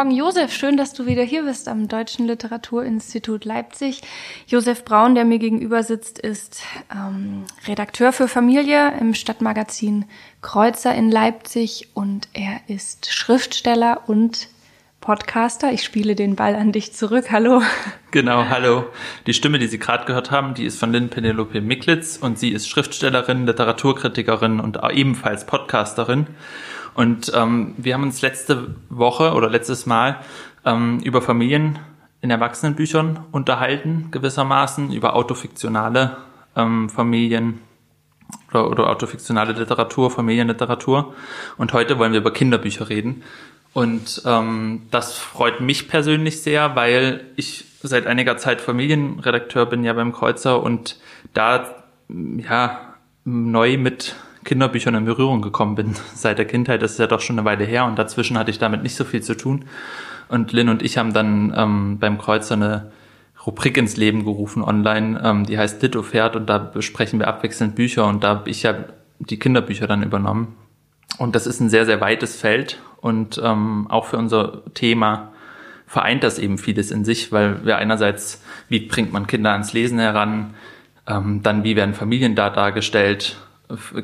Morgen, Josef. Schön, dass du wieder hier bist am Deutschen Literaturinstitut Leipzig. Josef Braun, der mir gegenüber sitzt, ist ähm, Redakteur für Familie im Stadtmagazin Kreuzer in Leipzig und er ist Schriftsteller und Podcaster. Ich spiele den Ball an dich zurück. Hallo. Genau, hallo. Die Stimme, die Sie gerade gehört haben, die ist von Lynn Penelope Miklitz und sie ist Schriftstellerin, Literaturkritikerin und ebenfalls Podcasterin. Und ähm, wir haben uns letzte Woche oder letztes Mal ähm, über Familien in Erwachsenenbüchern unterhalten, gewissermaßen, über autofiktionale ähm, Familien oder, oder autofiktionale Literatur, Familienliteratur. Und heute wollen wir über Kinderbücher reden. Und ähm, das freut mich persönlich sehr, weil ich seit einiger Zeit Familienredakteur bin ja beim Kreuzer und da ja neu mit Kinderbüchern in Berührung gekommen bin seit der Kindheit. Das ist ja doch schon eine Weile her und dazwischen hatte ich damit nicht so viel zu tun. Und Lynn und ich haben dann ähm, beim Kreuzer eine Rubrik ins Leben gerufen online, ähm, die heißt Litofert und da besprechen wir abwechselnd Bücher und da habe ich ja die Kinderbücher dann übernommen. Und das ist ein sehr, sehr weites Feld und ähm, auch für unser Thema vereint das eben vieles in sich, weil wir einerseits, wie bringt man Kinder ans Lesen heran, ähm, dann wie werden Familien da dargestellt,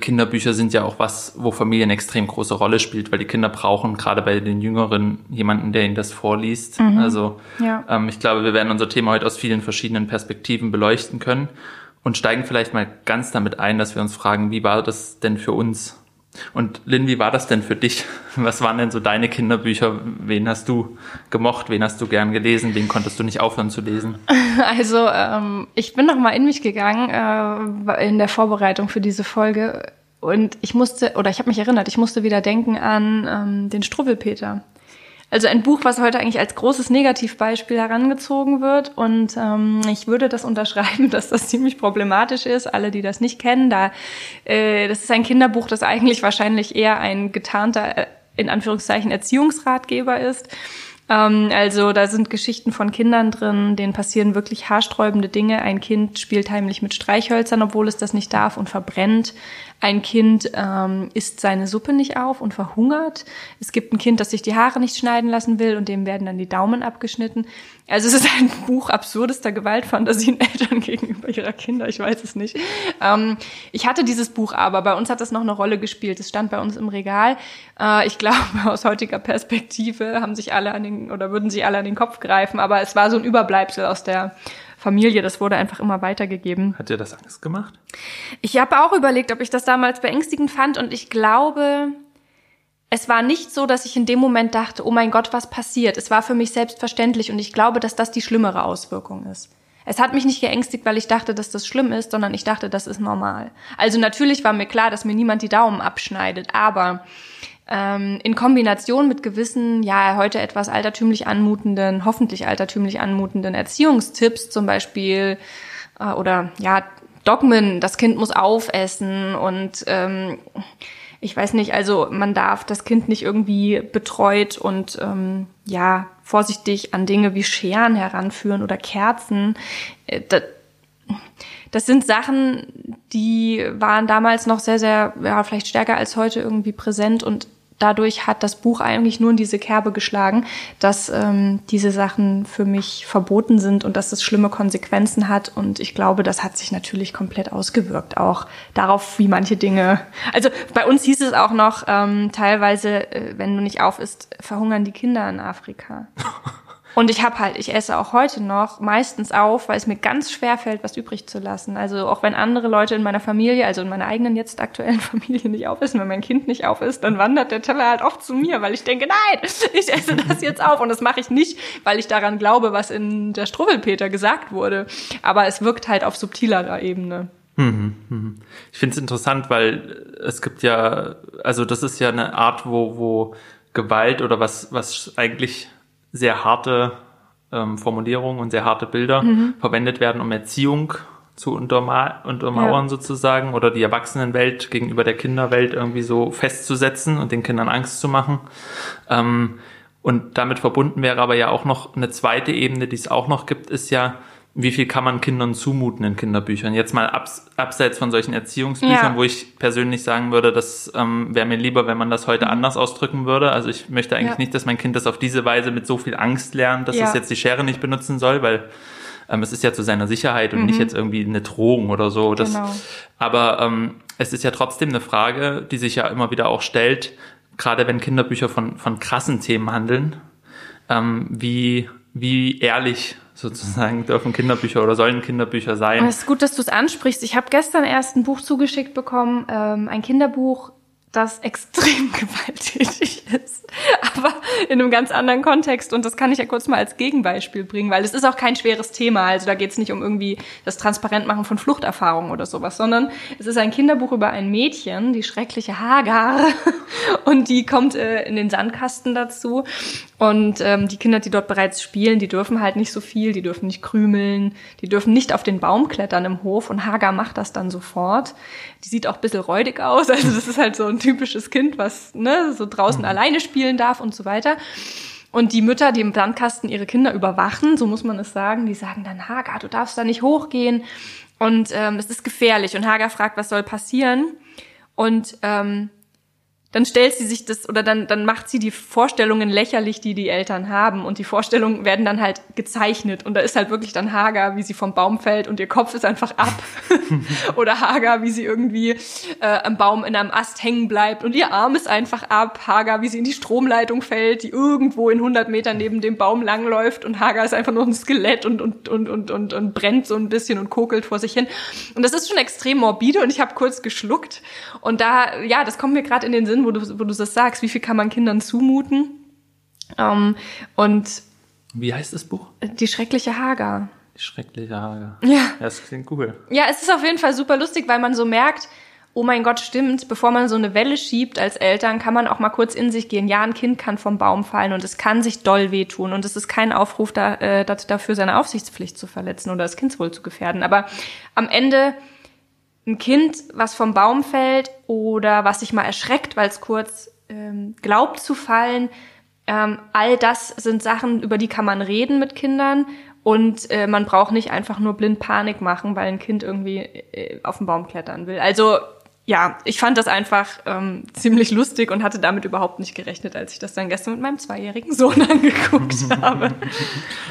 Kinderbücher sind ja auch was, wo Familie eine extrem große Rolle spielt, weil die Kinder brauchen gerade bei den Jüngeren jemanden, der ihnen das vorliest. Mhm. Also ja. ähm, ich glaube, wir werden unser Thema heute aus vielen verschiedenen Perspektiven beleuchten können und steigen vielleicht mal ganz damit ein, dass wir uns fragen, wie war das denn für uns und Lynn, wie war das denn für dich? Was waren denn so deine Kinderbücher? Wen hast du gemocht? Wen hast du gern gelesen? Wen konntest du nicht aufhören zu lesen? Also ähm, ich bin noch mal in mich gegangen äh, in der Vorbereitung für diese Folge und ich musste oder ich habe mich erinnert, ich musste wieder denken an ähm, den Struwwelpeter. Also ein Buch, was heute eigentlich als großes Negativbeispiel herangezogen wird. Und ähm, ich würde das unterschreiben, dass das ziemlich problematisch ist. Alle, die das nicht kennen, da äh, das ist ein Kinderbuch, das eigentlich wahrscheinlich eher ein getarnter, äh, in Anführungszeichen, Erziehungsratgeber ist. Ähm, also da sind Geschichten von Kindern drin, denen passieren wirklich haarsträubende Dinge. Ein Kind spielt heimlich mit Streichhölzern, obwohl es das nicht darf und verbrennt ein Kind ähm, isst seine Suppe nicht auf und verhungert. Es gibt ein Kind, das sich die Haare nicht schneiden lassen will und dem werden dann die Daumen abgeschnitten. Also es ist ein Buch absurdester Gewaltfantasien Eltern gegenüber ihrer Kinder, ich weiß es nicht. Ähm, ich hatte dieses Buch aber, bei uns hat das noch eine Rolle gespielt. Es stand bei uns im Regal. Äh, ich glaube, aus heutiger Perspektive haben sich alle an den, oder würden sich alle an den Kopf greifen, aber es war so ein Überbleibsel aus der Familie. Das wurde einfach immer weitergegeben. Hat dir das Angst gemacht? Ich habe auch überlegt, ob ich das damals beängstigend fand und ich glaube, es war nicht so, dass ich in dem Moment dachte, oh mein Gott, was passiert. Es war für mich selbstverständlich und ich glaube, dass das die schlimmere Auswirkung ist. Es hat mich nicht geängstigt, weil ich dachte, dass das schlimm ist, sondern ich dachte, das ist normal. Also natürlich war mir klar, dass mir niemand die Daumen abschneidet, aber ähm, in Kombination mit gewissen, ja, heute etwas altertümlich anmutenden, hoffentlich altertümlich anmutenden Erziehungstipps, zum Beispiel, äh, oder ja, Dogmen, das Kind muss aufessen und ähm, ich weiß nicht, also man darf das Kind nicht irgendwie betreut und ähm, ja, vorsichtig an Dinge wie Scheren heranführen oder Kerzen. Äh, das, das sind Sachen, die waren damals noch sehr, sehr, ja, vielleicht stärker als heute irgendwie präsent und dadurch hat das Buch eigentlich nur in diese Kerbe geschlagen, dass ähm, diese Sachen für mich verboten sind und dass es schlimme Konsequenzen hat. Und ich glaube, das hat sich natürlich komplett ausgewirkt, auch darauf, wie manche Dinge. Also bei uns hieß es auch noch ähm, teilweise, äh, wenn du nicht auf isst, verhungern die Kinder in Afrika. Und ich habe halt, ich esse auch heute noch meistens auf, weil es mir ganz schwer fällt, was übrig zu lassen. Also auch wenn andere Leute in meiner Familie, also in meiner eigenen jetzt aktuellen Familie nicht aufessen, wenn mein Kind nicht auf ist, dann wandert der Teller halt oft zu mir, weil ich denke, nein, ich esse das jetzt auf. Und das mache ich nicht, weil ich daran glaube, was in der Struwwelpeter gesagt wurde. Aber es wirkt halt auf subtilerer Ebene. Mhm, mhm. Ich finde es interessant, weil es gibt ja, also das ist ja eine Art, wo, wo Gewalt oder was, was eigentlich sehr harte ähm, Formulierungen und sehr harte Bilder mhm. verwendet werden, um Erziehung zu unterma untermauern Ja. sozusagen oder die Erwachsenenwelt gegenüber der Kinderwelt irgendwie so festzusetzen und den Kindern Angst zu machen. Ähm, und damit verbunden wäre aber ja auch noch eine zweite Ebene, die es auch noch gibt, ist ja, wie viel kann man Kindern zumuten in Kinderbüchern? Jetzt mal abs abseits von solchen Erziehungsbüchern, Ja. wo ich persönlich sagen würde, das ähm, wäre mir lieber, wenn man das heute anders ausdrücken würde. Also ich möchte eigentlich Ja. nicht, dass mein Kind das auf diese Weise mit so viel Angst lernt, dass Ja. es jetzt die Schere nicht benutzen soll, weil ähm, es ist ja zu seiner Sicherheit und nicht jetzt irgendwie eine Drohung oder so. Das, Genau. Aber ähm, es ist ja trotzdem eine Frage, die sich ja immer wieder auch stellt, gerade wenn Kinderbücher von, von krassen Themen handeln, ähm, wie, wie ehrlich sozusagen dürfen Kinderbücher oder sollen Kinderbücher sein? Es ist gut, dass du es ansprichst. Ich habe gestern erst ein Buch zugeschickt bekommen, ähm, ein Kinderbuch, das extrem gewalttätig ist, aber in einem ganz anderen Kontext. Und das kann ich ja kurz mal als Gegenbeispiel bringen, weil es ist auch kein schweres Thema. Also da geht es nicht um irgendwie das Transparentmachen von Fluchterfahrungen oder sowas, sondern es ist ein Kinderbuch über ein Mädchen, die schreckliche Hagar. Und die kommt äh, in den Sandkasten dazu. Und ähm, die Kinder, die dort bereits spielen, die dürfen halt nicht so viel, die dürfen nicht krümeln, die dürfen nicht auf den Baum klettern im Hof. Und Hagar macht das dann sofort. Die sieht auch ein bisschen räudig aus. Also das ist halt so ein typisches Kind, was ne, so draußen alleine spielen darf und so weiter. Und die Mütter, die im Sandkasten ihre Kinder überwachen, so muss man es sagen, die sagen dann, Hagar, du darfst da nicht hochgehen. Und ähm, es ist gefährlich. Und Hagar fragt, was soll passieren? Und ähm, dann stellt sie sich das oder dann, dann macht sie die Vorstellungen lächerlich, die die Eltern haben. Und die Vorstellungen werden dann halt gezeichnet. Und da ist halt wirklich dann Hagar, wie sie vom Baum fällt und ihr Kopf ist einfach ab. oder Hagar, wie sie irgendwie äh, am Baum in einem Ast hängen bleibt und ihr Arm ist einfach ab. Hagar, wie sie in die Stromleitung fällt, die irgendwo in 100 Metern neben dem Baum langläuft. Und Hagar ist einfach nur ein Skelett und, und, und, und, und, und brennt so ein bisschen und kokelt vor sich hin. Und das ist schon extrem morbide und ich habe kurz geschluckt. Und da, ja, das kommt mir gerade in den Sinn, wo du, wo du das sagst, wie viel kann man Kindern zumuten? Ähm, und Wie heißt das Buch? die schreckliche Hagar. Die schreckliche Hager. Ja. Ja, das klingt cool. Ja, es ist auf jeden Fall super lustig, weil man so merkt, oh mein Gott, stimmt, bevor man so eine Welle schiebt als Eltern, kann man auch mal kurz in sich gehen. Ja, ein Kind kann vom Baum fallen und es kann sich doll wehtun und es ist kein Aufruf da, äh, dafür, seine Aufsichtspflicht zu verletzen oder das Kindswohl zu gefährden. Aber am Ende ein Kind, was vom Baum fällt oder was sich mal erschreckt, weil es kurz ähm, glaubt zu fallen, ähm, all das sind Sachen, über die kann man reden mit Kindern und äh, man braucht nicht einfach nur blind Panik machen, weil ein Kind irgendwie äh, auf den Baum klettern will. Also ja, ich fand das einfach ähm, ziemlich lustig und hatte damit überhaupt nicht gerechnet, als ich das dann gestern mit meinem zweijährigen Sohn angeguckt habe.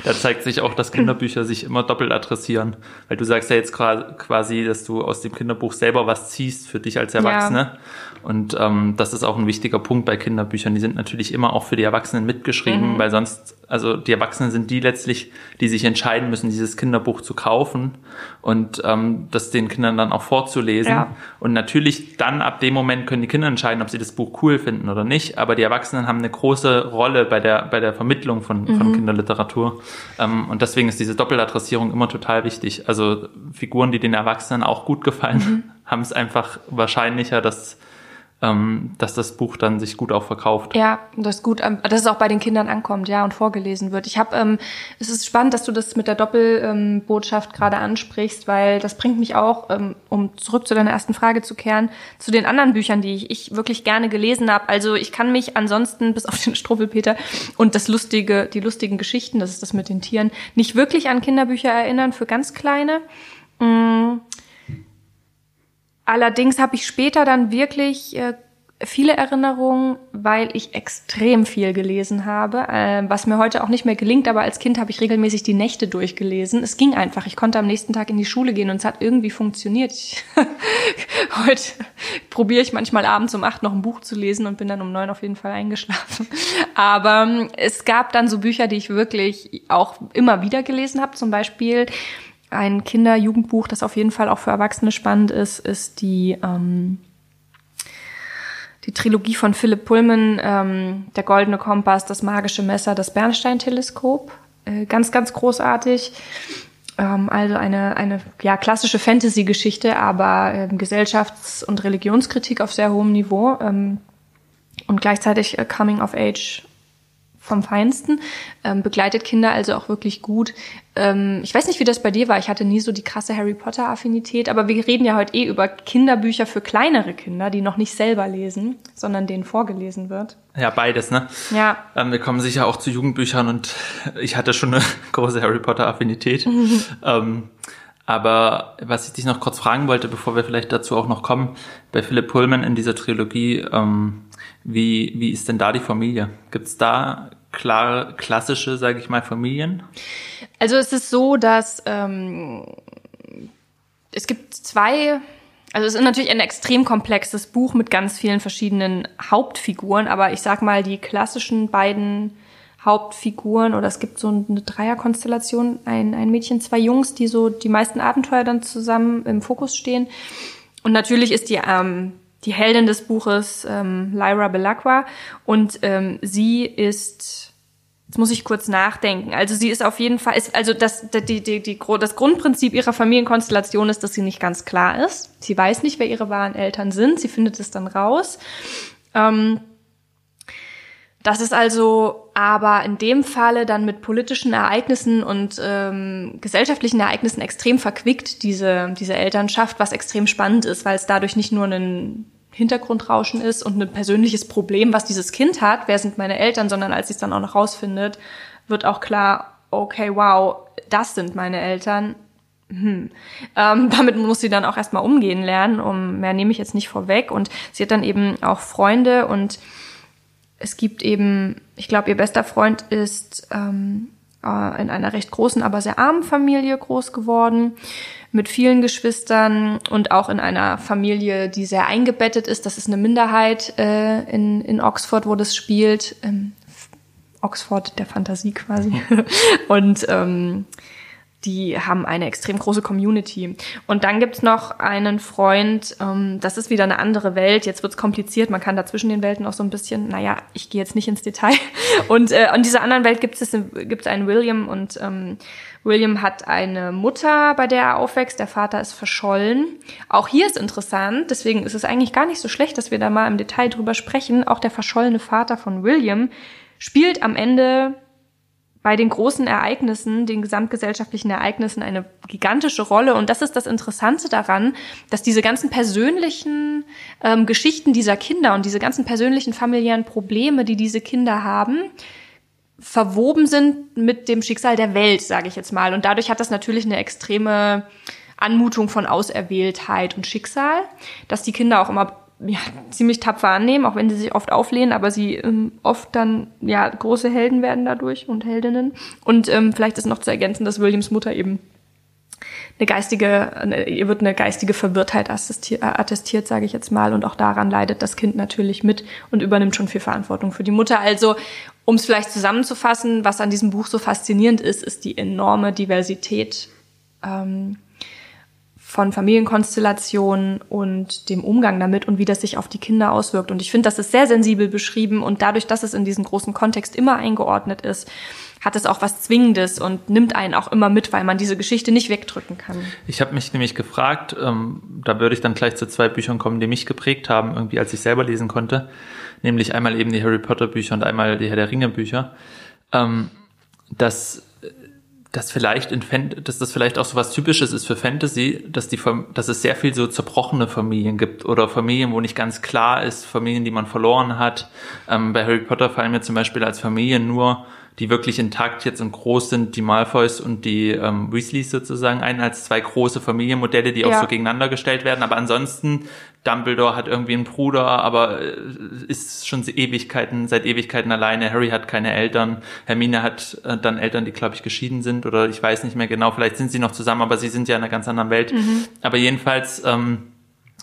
Da zeigt sich auch, dass Kinderbücher sich immer doppelt adressieren. Weil du sagst ja jetzt quasi, dass du aus dem Kinderbuch selber was ziehst für dich als Erwachsene. Und ähm, das ist auch ein wichtiger Punkt bei Kinderbüchern. Die sind natürlich immer auch für die Erwachsenen mitgeschrieben, weil sonst, also die Erwachsenen sind die letztlich, die sich entscheiden müssen, dieses Kinderbuch zu kaufen und ähm, das den Kindern dann auch vorzulesen. Ja. Und natürlich dann ab dem Moment können die Kinder entscheiden, ob sie das Buch cool finden oder nicht. Aber die Erwachsenen haben eine große Rolle bei der, bei der Vermittlung von, von Kinderliteratur. Ähm, und deswegen ist diese Doppeladressierung immer total wichtig. Also Figuren, die den Erwachsenen auch gut gefallen, haben es einfach wahrscheinlicher, dass, dass das Buch dann sich gut auch verkauft. Ja, das gut, ähm, dass es auch bei den Kindern ankommt, ja, und vorgelesen wird. Ich habe, ähm, es ist spannend, dass du das mit der Doppelbotschaft gerade ansprichst, weil das bringt mich auch, ähm, um zurück zu deiner ersten Frage zu kehren, zu den anderen Büchern, die ich, ich wirklich gerne gelesen habe. Also ich kann mich ansonsten bis auf den Struwwelpeter und das lustige, die lustigen Geschichten, das ist das mit den Tieren, nicht wirklich an Kinderbücher erinnern für ganz kleine. Mm. Allerdings habe ich später dann wirklich äh, viele Erinnerungen, weil ich extrem viel gelesen habe, äh, was mir heute auch nicht mehr gelingt, aber als Kind habe ich regelmäßig die Nächte durchgelesen. Es ging einfach. Ich konnte am nächsten Tag in die Schule gehen und es hat irgendwie funktioniert. Ich, heute probiere ich manchmal abends um acht noch ein Buch zu lesen und bin dann um neun auf jeden Fall eingeschlafen. Aber ähm, es gab dann so Bücher, die ich wirklich auch immer wieder gelesen habe. Zum Beispiel ein Kinder-Jugendbuch, das auf jeden Fall auch für Erwachsene spannend ist, ist die ähm, die Trilogie von Philipp Pullman, ähm, Der goldene Kompass, Das magische Messer, das Bernstein-Teleskop. Äh, ganz, ganz großartig. Ähm, also eine, eine ja, klassische Fantasy-Geschichte, aber ähm, Gesellschafts- und Religionskritik auf sehr hohem Niveau ähm, und gleichzeitig äh, Coming of Age vom Feinsten, ähm, begleitet Kinder also auch wirklich gut. Ähm, ich weiß nicht, wie das bei dir war. Ich hatte nie so die krasse Harry Potter Affinität, aber wir reden ja heute eh über Kinderbücher für kleinere Kinder, die noch nicht selber lesen, sondern denen vorgelesen wird. Ja, beides, ne? Ja. Ähm, wir kommen sicher auch zu Jugendbüchern und ich hatte schon eine große Harry Potter Affinität. ähm, aber was ich dich noch kurz fragen wollte, bevor wir vielleicht dazu auch noch kommen, bei Philipp Pullman in dieser Trilogie, ähm, wie, wie ist denn da die Familie? Gibt's da klare, klassische, sage ich mal, Familien? Also es ist so, dass ähm, es gibt zwei, also es ist natürlich ein extrem komplexes Buch mit ganz vielen verschiedenen Hauptfiguren, aber ich sag mal, die klassischen beiden Hauptfiguren oder es gibt so eine Dreierkonstellation, ein, ein Mädchen, zwei Jungs, die so die meisten Abenteuer dann zusammen im Fokus stehen. Und natürlich ist die ähm, die Heldin des Buches ähm, Lyra Belacqua und ähm, sie ist Jetzt muss ich kurz nachdenken. Also sie ist auf jeden Fall, ist, also das, die, die, die, das Grundprinzip ihrer Familienkonstellation ist, dass sie nicht ganz klar ist. Sie weiß nicht, wer ihre wahren Eltern sind. Sie findet es dann raus. Ähm, das ist also aber in dem Falle dann mit politischen Ereignissen und ähm, gesellschaftlichen Ereignissen extrem verquickt, diese, diese Elternschaft, was extrem spannend ist, weil es dadurch nicht nur ein Hintergrundrauschen ist und ein persönliches Problem, was dieses Kind hat, wer sind meine Eltern, sondern als sie es dann auch noch rausfindet, wird auch klar, okay, wow, das sind meine Eltern. Hm. Ähm, damit muss sie dann auch erstmal umgehen lernen, um mehr nehme ich jetzt nicht vorweg. Und sie hat dann eben auch Freunde und es gibt eben, ich glaube, ihr bester Freund ist ähm, äh, in einer recht großen, aber sehr armen Familie groß geworden, mit vielen Geschwistern und auch in einer Familie, die sehr eingebettet ist. Das ist eine Minderheit äh, in, in Oxford, wo das spielt. Ähm, Oxford der Fantasie quasi. und ähm, die haben eine extrem große Community. Und dann gibt's noch einen Freund, ähm, das ist wieder eine andere Welt. Jetzt wird's kompliziert, man kann da zwischen den Welten auch so ein bisschen, naja, ich gehe jetzt nicht ins Detail. Und äh, in dieser anderen Welt gibt es gibt's einen William und ähm, William hat eine Mutter, bei der er aufwächst. Der Vater ist verschollen. Auch hier ist interessant, deswegen ist es eigentlich gar nicht so schlecht, dass wir da mal im Detail drüber sprechen. Auch der verschollene Vater von William spielt am Ende bei den großen Ereignissen, den gesamtgesellschaftlichen Ereignissen eine gigantische Rolle. Und das ist das Interessante daran, dass diese ganzen persönlichen ähm, Geschichten dieser Kinder und diese ganzen persönlichen familiären Probleme, die diese Kinder haben, verwoben sind mit dem Schicksal der Welt, sage ich jetzt mal. Und dadurch hat das natürlich eine extreme Anmutung von Auserwähltheit und Schicksal, dass die Kinder auch immer ja, ziemlich tapfer annehmen, auch wenn sie sich oft auflehnen, aber sie ähm, oft dann ja große Helden werden dadurch und Heldinnen. Und ähm, vielleicht ist noch zu ergänzen, dass Williams Mutter eben eine geistige, eine, ihr wird eine geistige Verwirrtheit attestiert, attestiert sage ich jetzt mal, und auch daran leidet das Kind natürlich mit und übernimmt schon viel Verantwortung für die Mutter. Also, um es vielleicht zusammenzufassen, was an diesem Buch so faszinierend ist, ist die enorme Diversität ähm, von Familienkonstellationen und dem Umgang damit und wie das sich auf die Kinder auswirkt. Und ich finde, das ist sehr sensibel beschrieben und dadurch, dass es in diesem großen Kontext immer eingeordnet ist, hat es auch was Zwingendes und nimmt einen auch immer mit, weil man diese Geschichte nicht wegdrücken kann. Ich habe mich nämlich gefragt, ähm, da würde ich dann gleich zu zwei Büchern kommen, die mich geprägt haben, irgendwie als ich selber lesen konnte, nämlich einmal eben die Harry Potter Bücher und einmal die Herr der Ringe Bücher, ähm, dass dass vielleicht in Fan dass das vielleicht auch so was Typisches ist für Fantasy, dass die, dass es sehr viel so zerbrochene Familien gibt oder Familien, wo nicht ganz klar ist, Familien, die man verloren hat. Ähm, bei Harry Potter fallen mir zum Beispiel als Familien nur die wirklich intakt jetzt und groß sind, die Malfoys und die ähm, Weasleys sozusagen ein, als zwei große Familienmodelle, die ja. auch so gegeneinander gestellt werden. Aber ansonsten, Dumbledore hat irgendwie einen Bruder, aber äh, ist schon Ewigkeiten, seit Ewigkeiten alleine. Harry hat keine Eltern. Hermine hat äh, dann Eltern, die, glaube ich, geschieden sind oder ich weiß nicht mehr genau, vielleicht sind sie noch zusammen, aber sie sind ja in einer ganz anderen Welt. Mhm. Aber jedenfalls, ähm,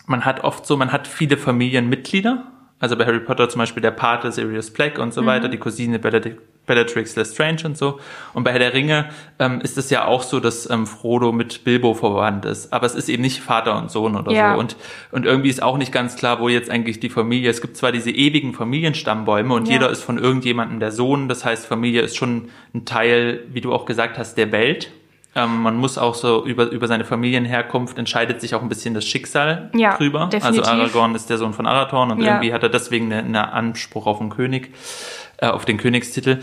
man hat oft so, man hat viele Familienmitglieder, also bei Harry Potter zum Beispiel der Pate Sirius Black und so mhm. weiter, die Cousine Benedict Bellatrix Lestrange und so. Und bei Herr der Ringe ähm, ist es ja auch so, dass ähm, Frodo mit Bilbo verwandt ist. Aber es ist eben nicht Vater und Sohn oder ja. so. Und, und irgendwie ist auch nicht ganz klar, wo jetzt eigentlich die Familie, es gibt zwar diese ewigen Familienstammbäume und ja. jeder ist von irgendjemandem der Sohn. Das heißt, Familie ist schon ein Teil, wie du auch gesagt hast, der Welt. Ähm, man muss auch so über, über seine Familienherkunft entscheidet sich auch ein bisschen das Schicksal ja, drüber. Also definitiv. Also Aragorn ist der Sohn von Arathorn und ja. irgendwie hat er deswegen einen eine Anspruch auf einen König. äh, auf den Königstitel.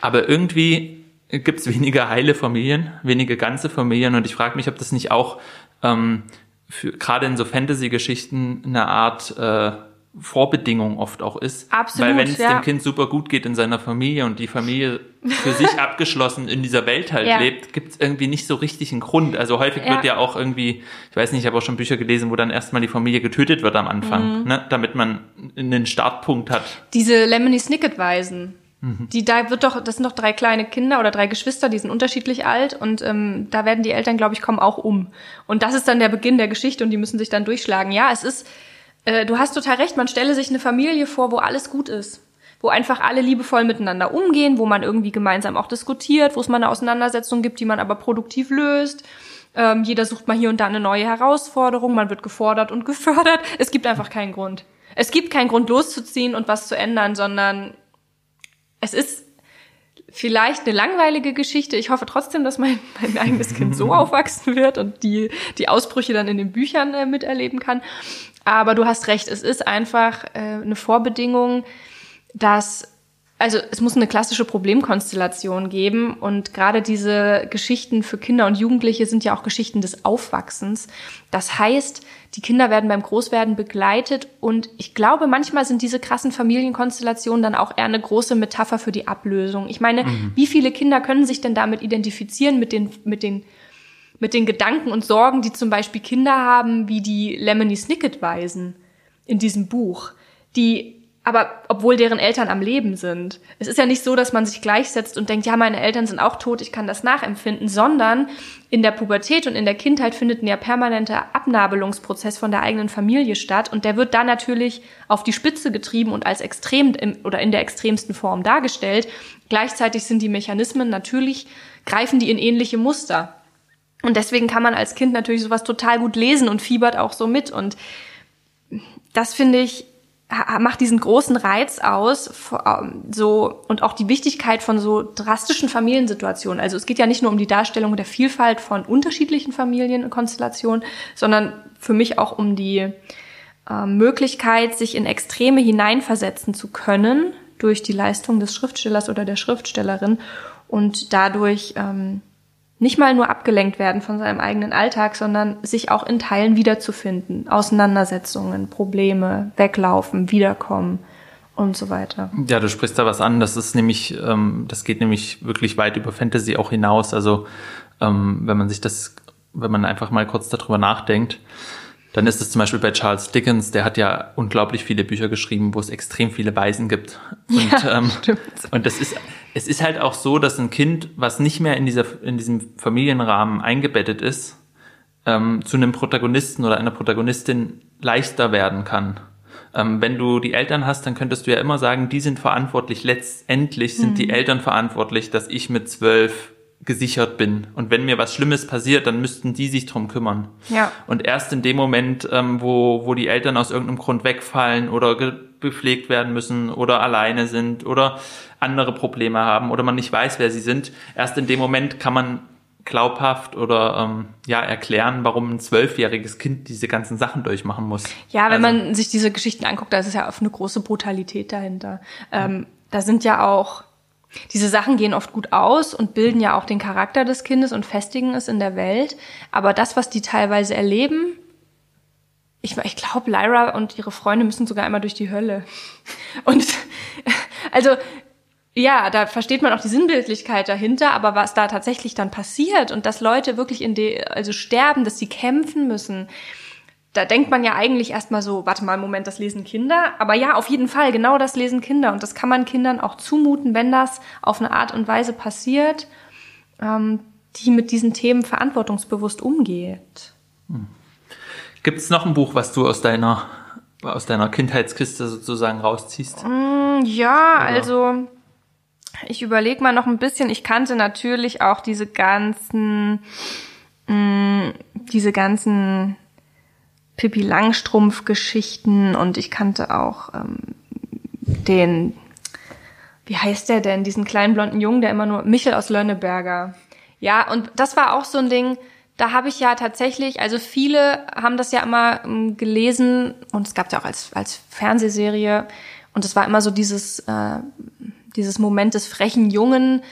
Aber irgendwie gibt es weniger heile Familien, wenige ganze Familien und ich frage mich, ob das nicht auch ähm, für gerade in so Fantasy-Geschichten eine Art äh, Vorbedingung oft auch ist. Absolut, Weil wenn es ja. dem Kind super gut geht in seiner Familie und die Familie für sich abgeschlossen in dieser Welt halt Ja. lebt, gibt es irgendwie nicht so richtig einen Grund. Also häufig Ja. wird ja auch irgendwie, ich weiß nicht, ich habe auch schon Bücher gelesen, wo dann erstmal die Familie getötet wird am Anfang, Mhm. ne? damit man einen Startpunkt hat. Diese Lemony Snicket-Weisen. Mhm. Die, da wird doch, das sind doch drei kleine Kinder oder drei Geschwister, die sind unterschiedlich alt und ähm, da werden die Eltern, glaube ich, kommen auch um. Und das ist dann der Beginn der Geschichte und die müssen sich dann durchschlagen. Ja, es ist, äh, du hast total recht, man stelle sich eine Familie vor, wo alles gut ist. Wo einfach alle liebevoll miteinander umgehen, wo man irgendwie gemeinsam auch diskutiert, wo es mal eine Auseinandersetzung gibt, die man aber produktiv löst. Ähm, jeder sucht mal hier und da eine neue Herausforderung, man wird gefordert und gefördert. Es gibt einfach keinen Grund. Es gibt keinen Grund loszuziehen und was zu ändern, sondern es ist vielleicht eine langweilige Geschichte. Ich hoffe trotzdem, dass mein, mein eigenes Kind so aufwachsen wird und die, die Ausbrüche dann in den Büchern äh, miterleben kann. Aber du hast recht, es ist einfach äh, eine Vorbedingung, dass also es muss eine klassische Problemkonstellation geben und gerade diese Geschichten für Kinder und Jugendliche sind ja auch Geschichten des Aufwachsens. Das heißt, die Kinder werden beim Großwerden begleitet und ich glaube, manchmal sind diese krassen Familienkonstellationen dann auch eher eine große Metapher für die Ablösung. Ich meine, wie viele Kinder können sich denn damit identifizieren mit den mit den mit den Gedanken und Sorgen, die zum Beispiel Kinder haben, wie die Lemony Snicket-Weisen in diesem Buch, die aber obwohl deren Eltern am Leben sind. Es ist ja nicht so, dass man sich gleichsetzt und denkt, ja, meine Eltern sind auch tot, ich kann das nachempfinden, sondern in der Pubertät und in der Kindheit findet ein ja permanenter Abnabelungsprozess von der eigenen Familie statt und der wird da natürlich auf die Spitze getrieben und als extrem oder in der extremsten Form dargestellt. Gleichzeitig sind die Mechanismen natürlich, greifen die in ähnliche Muster. Und deswegen kann man als Kind natürlich sowas total gut lesen und fiebert auch so mit. Und das finde ich, macht diesen großen Reiz aus, ähm, so, und auch die Wichtigkeit von so drastischen Familiensituationen. Also es geht ja nicht nur um die Darstellung der Vielfalt von unterschiedlichen Familienkonstellationen, sondern für mich auch um die äh, Möglichkeit, sich in Extreme hineinversetzen zu können durch die Leistung des Schriftstellers oder der Schriftstellerin und dadurch ähm, nicht mal nur abgelenkt werden von seinem eigenen Alltag, sondern sich auch in Teilen wiederzufinden. Auseinandersetzungen, Probleme, weglaufen, wiederkommen und so weiter. Ja, du sprichst da was an. Das ist nämlich, ähm, das geht nämlich wirklich weit über Fantasy auch hinaus. Also ähm, wenn man sich das, wenn man einfach mal kurz darüber nachdenkt, dann ist es zum Beispiel bei Charles Dickens, der hat ja unglaublich viele Bücher geschrieben, wo es extrem viele Waisen gibt. Und, Ja, ähm, stimmt. und das ist, es ist halt auch so, dass ein Kind, was nicht mehr in dieser, in diesem Familienrahmen eingebettet ist, ähm, zu einem Protagonisten oder einer Protagonistin leichter werden kann. Ähm, wenn du die Eltern hast, dann könntest du ja immer sagen, die sind verantwortlich. Letztendlich sind die Eltern verantwortlich, dass ich mit zwölf gesichert bin. Und wenn mir was Schlimmes passiert, dann müssten die sich drum kümmern. Ja. Und erst in dem Moment, ähm, wo, wo die Eltern aus irgendeinem Grund wegfallen oder ge- gepflegt werden müssen oder alleine sind oder andere Probleme haben oder man nicht weiß, wer sie sind, erst in dem Moment kann man glaubhaft oder ähm, ja erklären, warum ein zwölfjähriges Kind diese ganzen Sachen durchmachen muss. Ja, wenn Also- man sich diese Geschichten anguckt, da ist ja oft eine große Brutalität dahinter. Ähm, da sind ja auch, diese Sachen gehen oft gut aus und bilden ja auch den Charakter des Kindes und festigen es in der Welt. Aber das, was die teilweise erleben, ich, ich glaube, Lyra und ihre Freunde müssen sogar einmal durch die Hölle. Und also ja, da versteht man auch die Sinnbildlichkeit dahinter, aber was da tatsächlich dann passiert und dass Leute wirklich in die, also sterben, dass sie kämpfen müssen, da denkt man ja eigentlich erstmal so, warte mal, Moment, das lesen Kinder. Aber ja, auf jeden Fall, genau das lesen Kinder. Und das kann man Kindern auch zumuten, wenn das auf eine Art und Weise passiert, ähm, die mit diesen Themen verantwortungsbewusst umgeht. Gibt es noch ein Buch, was du aus deiner aus deiner Kindheitskiste sozusagen rausziehst? Ja, also ich überlege mal noch ein bisschen. Ich kannte natürlich auch diese ganzen, mh, diese ganzen Pippi Langstrumpf-Geschichten und ich kannte auch ähm, den, wie heißt der denn, diesen kleinen blonden Jungen, der immer nur, Michel aus Lönneberger. Ja, und das war auch so ein Ding, da habe ich ja tatsächlich, also viele haben das ja immer ähm, gelesen und es gab ja auch als, als Fernsehserie und es war immer so dieses, äh, dieses Moment des frechen Jungen.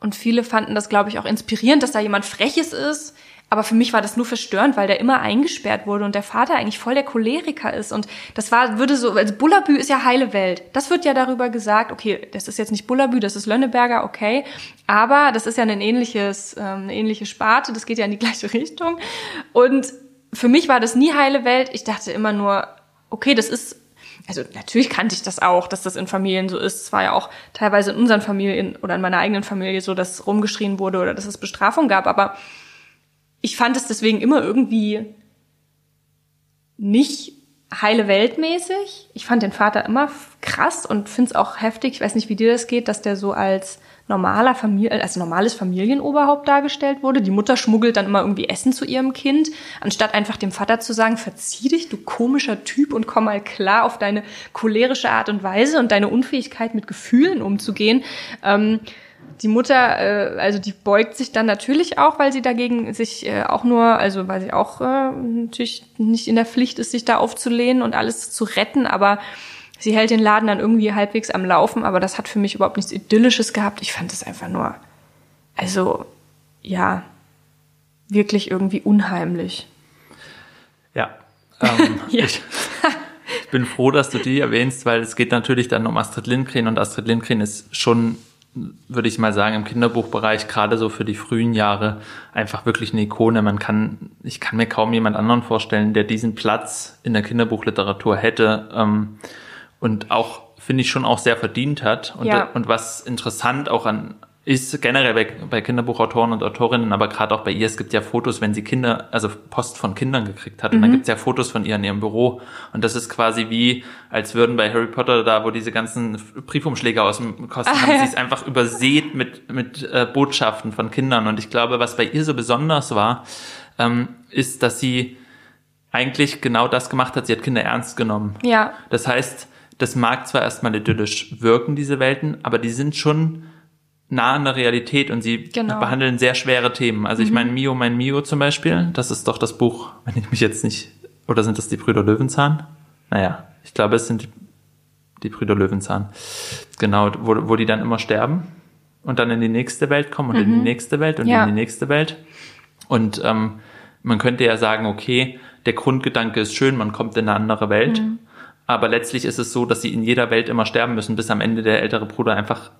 Und viele fanden das, glaube ich, auch inspirierend, dass da jemand Freches ist. Aber für mich war das nur verstörend, weil der immer eingesperrt wurde und der Vater eigentlich voll der Choleriker ist. Und das war, würde so, also Bullabü ist ja heile Welt. Das wird ja darüber gesagt, okay, das ist jetzt nicht Bullabü, das ist Lönneberger, okay. Aber das ist ja ein ähnliches, ähm, eine ähnliche Sparte, das geht ja in die gleiche Richtung. Und für mich war das nie heile Welt. Ich dachte immer nur, okay, das ist also natürlich kannte ich das auch, dass das in Familien so ist. Es war ja auch teilweise in unseren Familien oder in meiner eigenen Familie so, dass rumgeschrien wurde oder dass es Bestrafung gab. Aber ich fand es deswegen immer irgendwie nicht heile Weltmäßig. Ich fand den Vater immer krass und finde es auch heftig. Ich weiß nicht, wie dir das geht, dass der so als normaler Familie, als normales Familienoberhaupt dargestellt wurde. Die Mutter schmuggelt dann immer irgendwie Essen zu ihrem Kind, anstatt einfach dem Vater zu sagen, verzieh dich, du komischer Typ und komm mal klar auf deine cholerische Art und Weise und deine Unfähigkeit mit Gefühlen umzugehen. Ähm, die Mutter, äh, also die beugt sich dann natürlich auch, weil sie dagegen sich äh, auch nur, also weil sie auch äh, natürlich nicht in der Pflicht ist, sich da aufzulehnen und alles zu retten, aber sie hält den Laden dann irgendwie halbwegs am Laufen, aber das hat für mich überhaupt nichts Idyllisches gehabt. Ich fand es einfach nur, also ja, wirklich irgendwie unheimlich. Ja. Ähm, ja. Ich, ich bin froh, dass du die erwähnst, weil es geht natürlich dann um Astrid Lindgren und Astrid Lindgren ist schon würde ich mal sagen, im Kinderbuchbereich, gerade so für die frühen Jahre, einfach wirklich eine Ikone. Man kann, ich kann mir kaum jemand anderen vorstellen, der diesen Platz in der Kinderbuchliteratur hätte ähm, und auch, finde ich, schon auch sehr verdient hat. Und, ja. und was interessant auch an, ist generell bei, bei Kinderbuchautoren und Autorinnen, aber gerade auch bei ihr, es gibt ja Fotos, wenn sie Kinder, also Post von Kindern gekriegt hat. Und dann mhm. gibt es ja Fotos von ihr in ihrem Büro. Und das ist quasi wie, als würden bei Harry Potter da, wo diese ganzen Briefumschläge aus dem Kosten ah, haben, ja. sie es einfach übersät mit, mit äh, Botschaften von Kindern. Und ich glaube, was bei ihr so besonders war, ähm, ist, dass sie eigentlich genau das gemacht hat. Sie hat Kinder ernst genommen. Ja. Das heißt, das mag zwar erstmal idyllisch wirken, diese Welten, aber die sind schon nah an der Realität und sie genau. behandeln sehr schwere Themen. Also mhm. ich meine, Mio, mein Mio zum Beispiel, das ist doch das Buch, wenn ich mich jetzt nicht, oder sind das die Brüder Löwenzahn? Naja, ich glaube, es sind die, die Brüder Löwenzahn. Genau, wo, wo die dann immer sterben und dann in die nächste Welt kommen und mhm. in die mhm. nächste Welt und ja. in die nächste Welt. Und ähm, man könnte ja sagen, okay, der Grundgedanke ist schön, man kommt in eine andere Welt. Mhm. Aber letztlich ist es so, dass sie in jeder Welt immer sterben müssen, bis am Ende der ältere Bruder einfach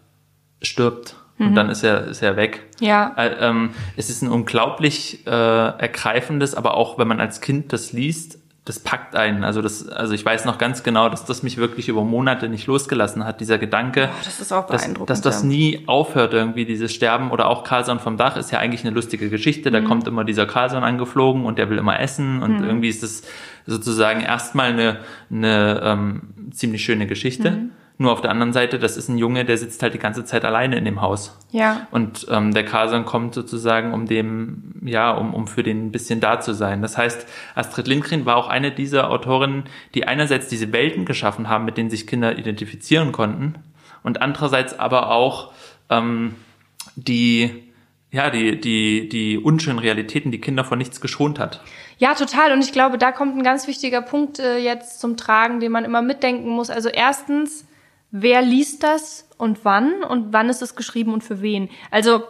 stirbt mhm. und dann ist er, ist er weg. Ja. Äh, ähm, es ist ein unglaublich äh, ergreifendes, aber auch wenn man als Kind das liest, das packt einen. Also das, also ich weiß noch ganz genau, dass das mich wirklich über Monate nicht losgelassen hat, dieser Gedanke. Oh, das ist auch beeindruckend. Dass, dass das nie aufhört irgendwie, dieses Sterben oder auch Carlson vom Dach ist ja eigentlich eine lustige Geschichte. Da mhm. kommt immer dieser Carlson angeflogen und der will immer essen und mhm. irgendwie ist das sozusagen erstmal eine, eine ähm, ziemlich schöne Geschichte. Mhm. Nur auf der anderen Seite, das ist ein Junge, der sitzt halt die ganze Zeit alleine in dem Haus. Ja. Und ähm, der Carson kommt sozusagen, um dem, ja, um, um für den ein bisschen da zu sein. Das heißt, Astrid Lindgren war auch eine dieser Autorinnen, die einerseits diese Welten geschaffen haben, mit denen sich Kinder identifizieren konnten, und andererseits aber auch ähm, die ja, die, die, die unschönen Realitäten, die Kinder vor nichts geschont hat. Ja, total. Und ich glaube, da kommt ein ganz wichtiger Punkt äh, jetzt zum Tragen, den man immer mitdenken muss. Also erstens, wer liest das und wann und wann ist es geschrieben und für wen. Also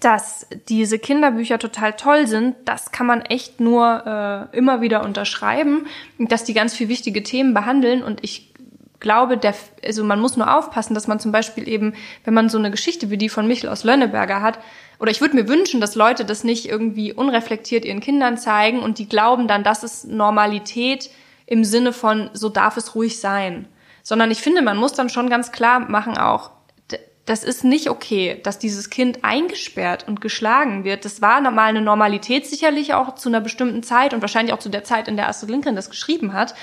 dass diese Kinderbücher total toll sind, das kann man echt nur äh, immer wieder unterschreiben, dass die ganz viel wichtige Themen behandeln und ich glaube, der, also man muss nur aufpassen, dass man zum Beispiel eben, wenn man so eine Geschichte wie die von Michel aus Lönneberger hat, oder ich würde mir wünschen, dass Leute das nicht irgendwie unreflektiert ihren Kindern zeigen und die glauben dann, das ist Normalität im Sinne von, so darf es ruhig sein sondern ich finde, man muss dann schon ganz klar machen auch, das ist nicht okay, dass dieses Kind eingesperrt und geschlagen wird. Das war normal eine Normalität sicherlich auch zu einer bestimmten Zeit und wahrscheinlich auch zu der Zeit, in der Astrid Lindgren das geschrieben hat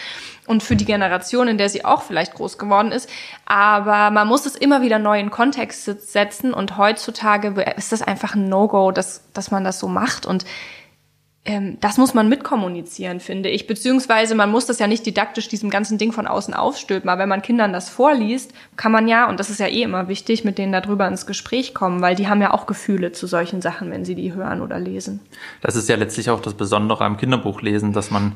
und für die Generation, in der sie auch vielleicht groß geworden ist. Aber man muss es immer wieder neu in Kontext setzen und heutzutage ist das einfach ein No-Go, dass, dass man das so macht und ähm, das muss man mitkommunizieren, finde ich. Beziehungsweise man muss das ja nicht didaktisch diesem ganzen Ding von außen aufstülpen. Aber wenn man Kindern das vorliest, kann man ja, und das ist ja eh immer wichtig, mit denen darüber ins Gespräch kommen, weil die haben ja auch Gefühle zu solchen Sachen, wenn sie die hören oder lesen. Das ist ja letztlich auch das Besondere am Kinderbuchlesen, dass man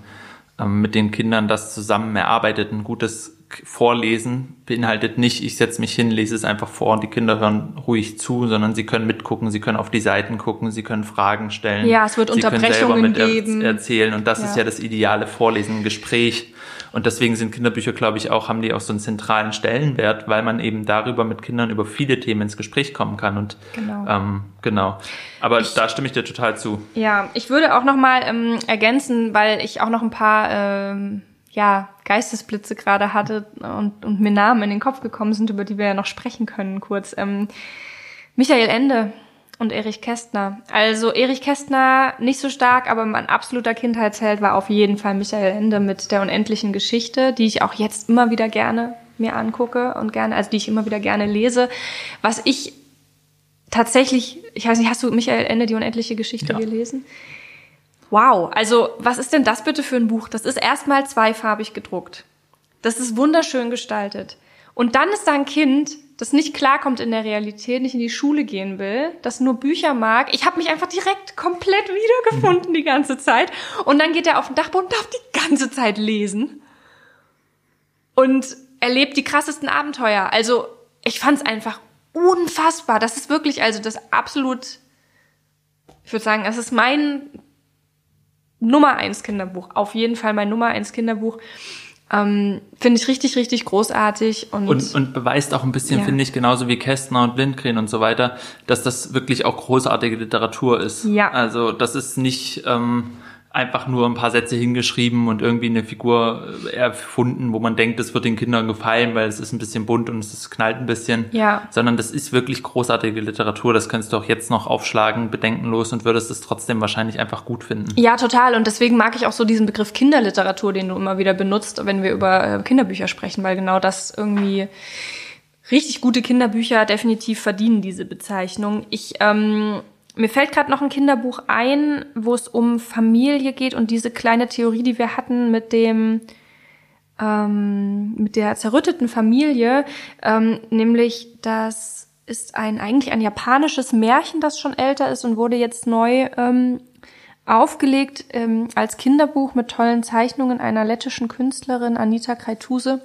ähm, mit den Kindern das zusammen erarbeitet, ein gutes Vorlesen beinhaltet nicht, ich setze mich hin, lese es einfach vor und die Kinder hören ruhig zu, sondern sie können mitgucken, sie können auf die Seiten gucken, sie können Fragen stellen. Ja, es wird sie Unterbrechungen geben. Er erzählen und das Ja. ist ja das ideale Vorlesen, ein Gespräch. Und deswegen sind Kinderbücher, glaube ich, auch, haben die auch so einen zentralen Stellenwert, weil man eben darüber mit Kindern über viele Themen ins Gespräch kommen kann. Und Genau. ähm, genau. Aber da stimme ich dir total zu. Ja, ich würde auch noch mal ähm, ergänzen, weil ich auch noch ein paar ähm, ja, Geistesblitze gerade hatte und, und mir Namen in den Kopf gekommen sind, über die wir ja noch sprechen können kurz. Ähm, Michael Ende und Erich Kästner. Also Erich Kästner nicht so stark, aber mein absoluter Kindheitsheld war auf jeden Fall Michael Ende mit der unendlichen Geschichte, die ich auch jetzt immer wieder gerne mir angucke und gerne, also die ich immer wieder gerne lese. Was ich tatsächlich, ich weiß nicht, hast du Michael Ende die unendliche Geschichte Ja. gelesen? Wow, also was ist denn das bitte für ein Buch? Das ist erstmal zweifarbig gedruckt. Das ist wunderschön gestaltet. Und dann ist da ein Kind, das nicht klarkommt in der Realität, nicht in die Schule gehen will, das nur Bücher mag. Ich habe mich einfach direkt komplett wiedergefunden die ganze Zeit. Und dann geht er auf den Dachboden und darf die ganze Zeit lesen. Und erlebt die krassesten Abenteuer. Also ich fand es einfach unfassbar. Das ist wirklich also das absolut, ich würde sagen, es ist mein Nummer eins Kinderbuch. Auf jeden Fall mein Nummer eins Kinderbuch. Ähm, Finde ich richtig, richtig großartig. Und, Und, und beweist auch ein bisschen, Ja. finde ich, genauso wie Kästner und Lindgren und so weiter, dass das wirklich auch großartige Literatur ist. Ja. Also das ist nicht ähm, einfach nur ein paar Sätze hingeschrieben und irgendwie eine Figur äh, erfunden, wo man denkt, es wird den Kindern gefallen, weil es ist ein bisschen bunt und es knallt ein bisschen. Ja. Sondern das ist wirklich großartige Literatur. Das könntest du auch jetzt noch aufschlagen, bedenkenlos und würdest es trotzdem wahrscheinlich einfach gut finden. ja, total. Und deswegen mag ich auch so diesen Begriff Kinderliteratur, den du immer wieder benutzt, wenn wir über äh, Kinderbücher sprechen, weil genau das irgendwie richtig gute Kinderbücher definitiv verdienen diese Bezeichnung. Ich ähm, mir fällt gerade noch ein Kinderbuch ein, wo es um Familie geht und diese kleine Theorie, die wir hatten mit dem ähm, mit der zerrütteten Familie, ähm, nämlich das ist ein eigentlich ein japanisches Märchen, das schon älter ist und wurde jetzt neu ähm, aufgelegt ähm, als Kinderbuch mit tollen Zeichnungen einer lettischen Künstlerin Anita Kreituse.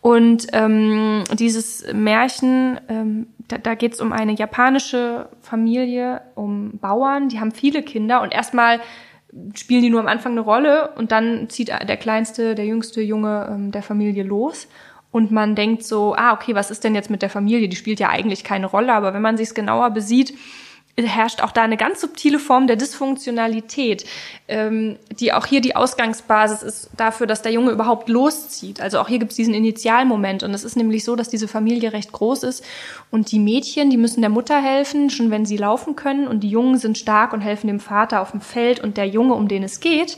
Und ähm, dieses Märchen, ähm, da, da geht es um eine japanische Familie, um Bauern, die haben viele Kinder und erstmal spielen die nur am Anfang eine Rolle und dann zieht der kleinste, der jüngste Junge ähm, der Familie los. Und man denkt so, ah, okay, was ist denn jetzt mit der Familie? Die spielt ja eigentlich keine Rolle, aber wenn man sich es genauer besieht, herrscht auch da eine ganz subtile Form der Dysfunktionalität, ähm, die auch hier die Ausgangsbasis ist dafür, dass der Junge überhaupt loszieht. Also auch hier gibt es diesen Initialmoment. Und es ist nämlich so, dass diese Familie recht groß ist und die Mädchen, die müssen der Mutter helfen, schon wenn sie laufen können. Und die Jungen sind stark und helfen dem Vater auf dem Feld. Und der Junge, um den es geht,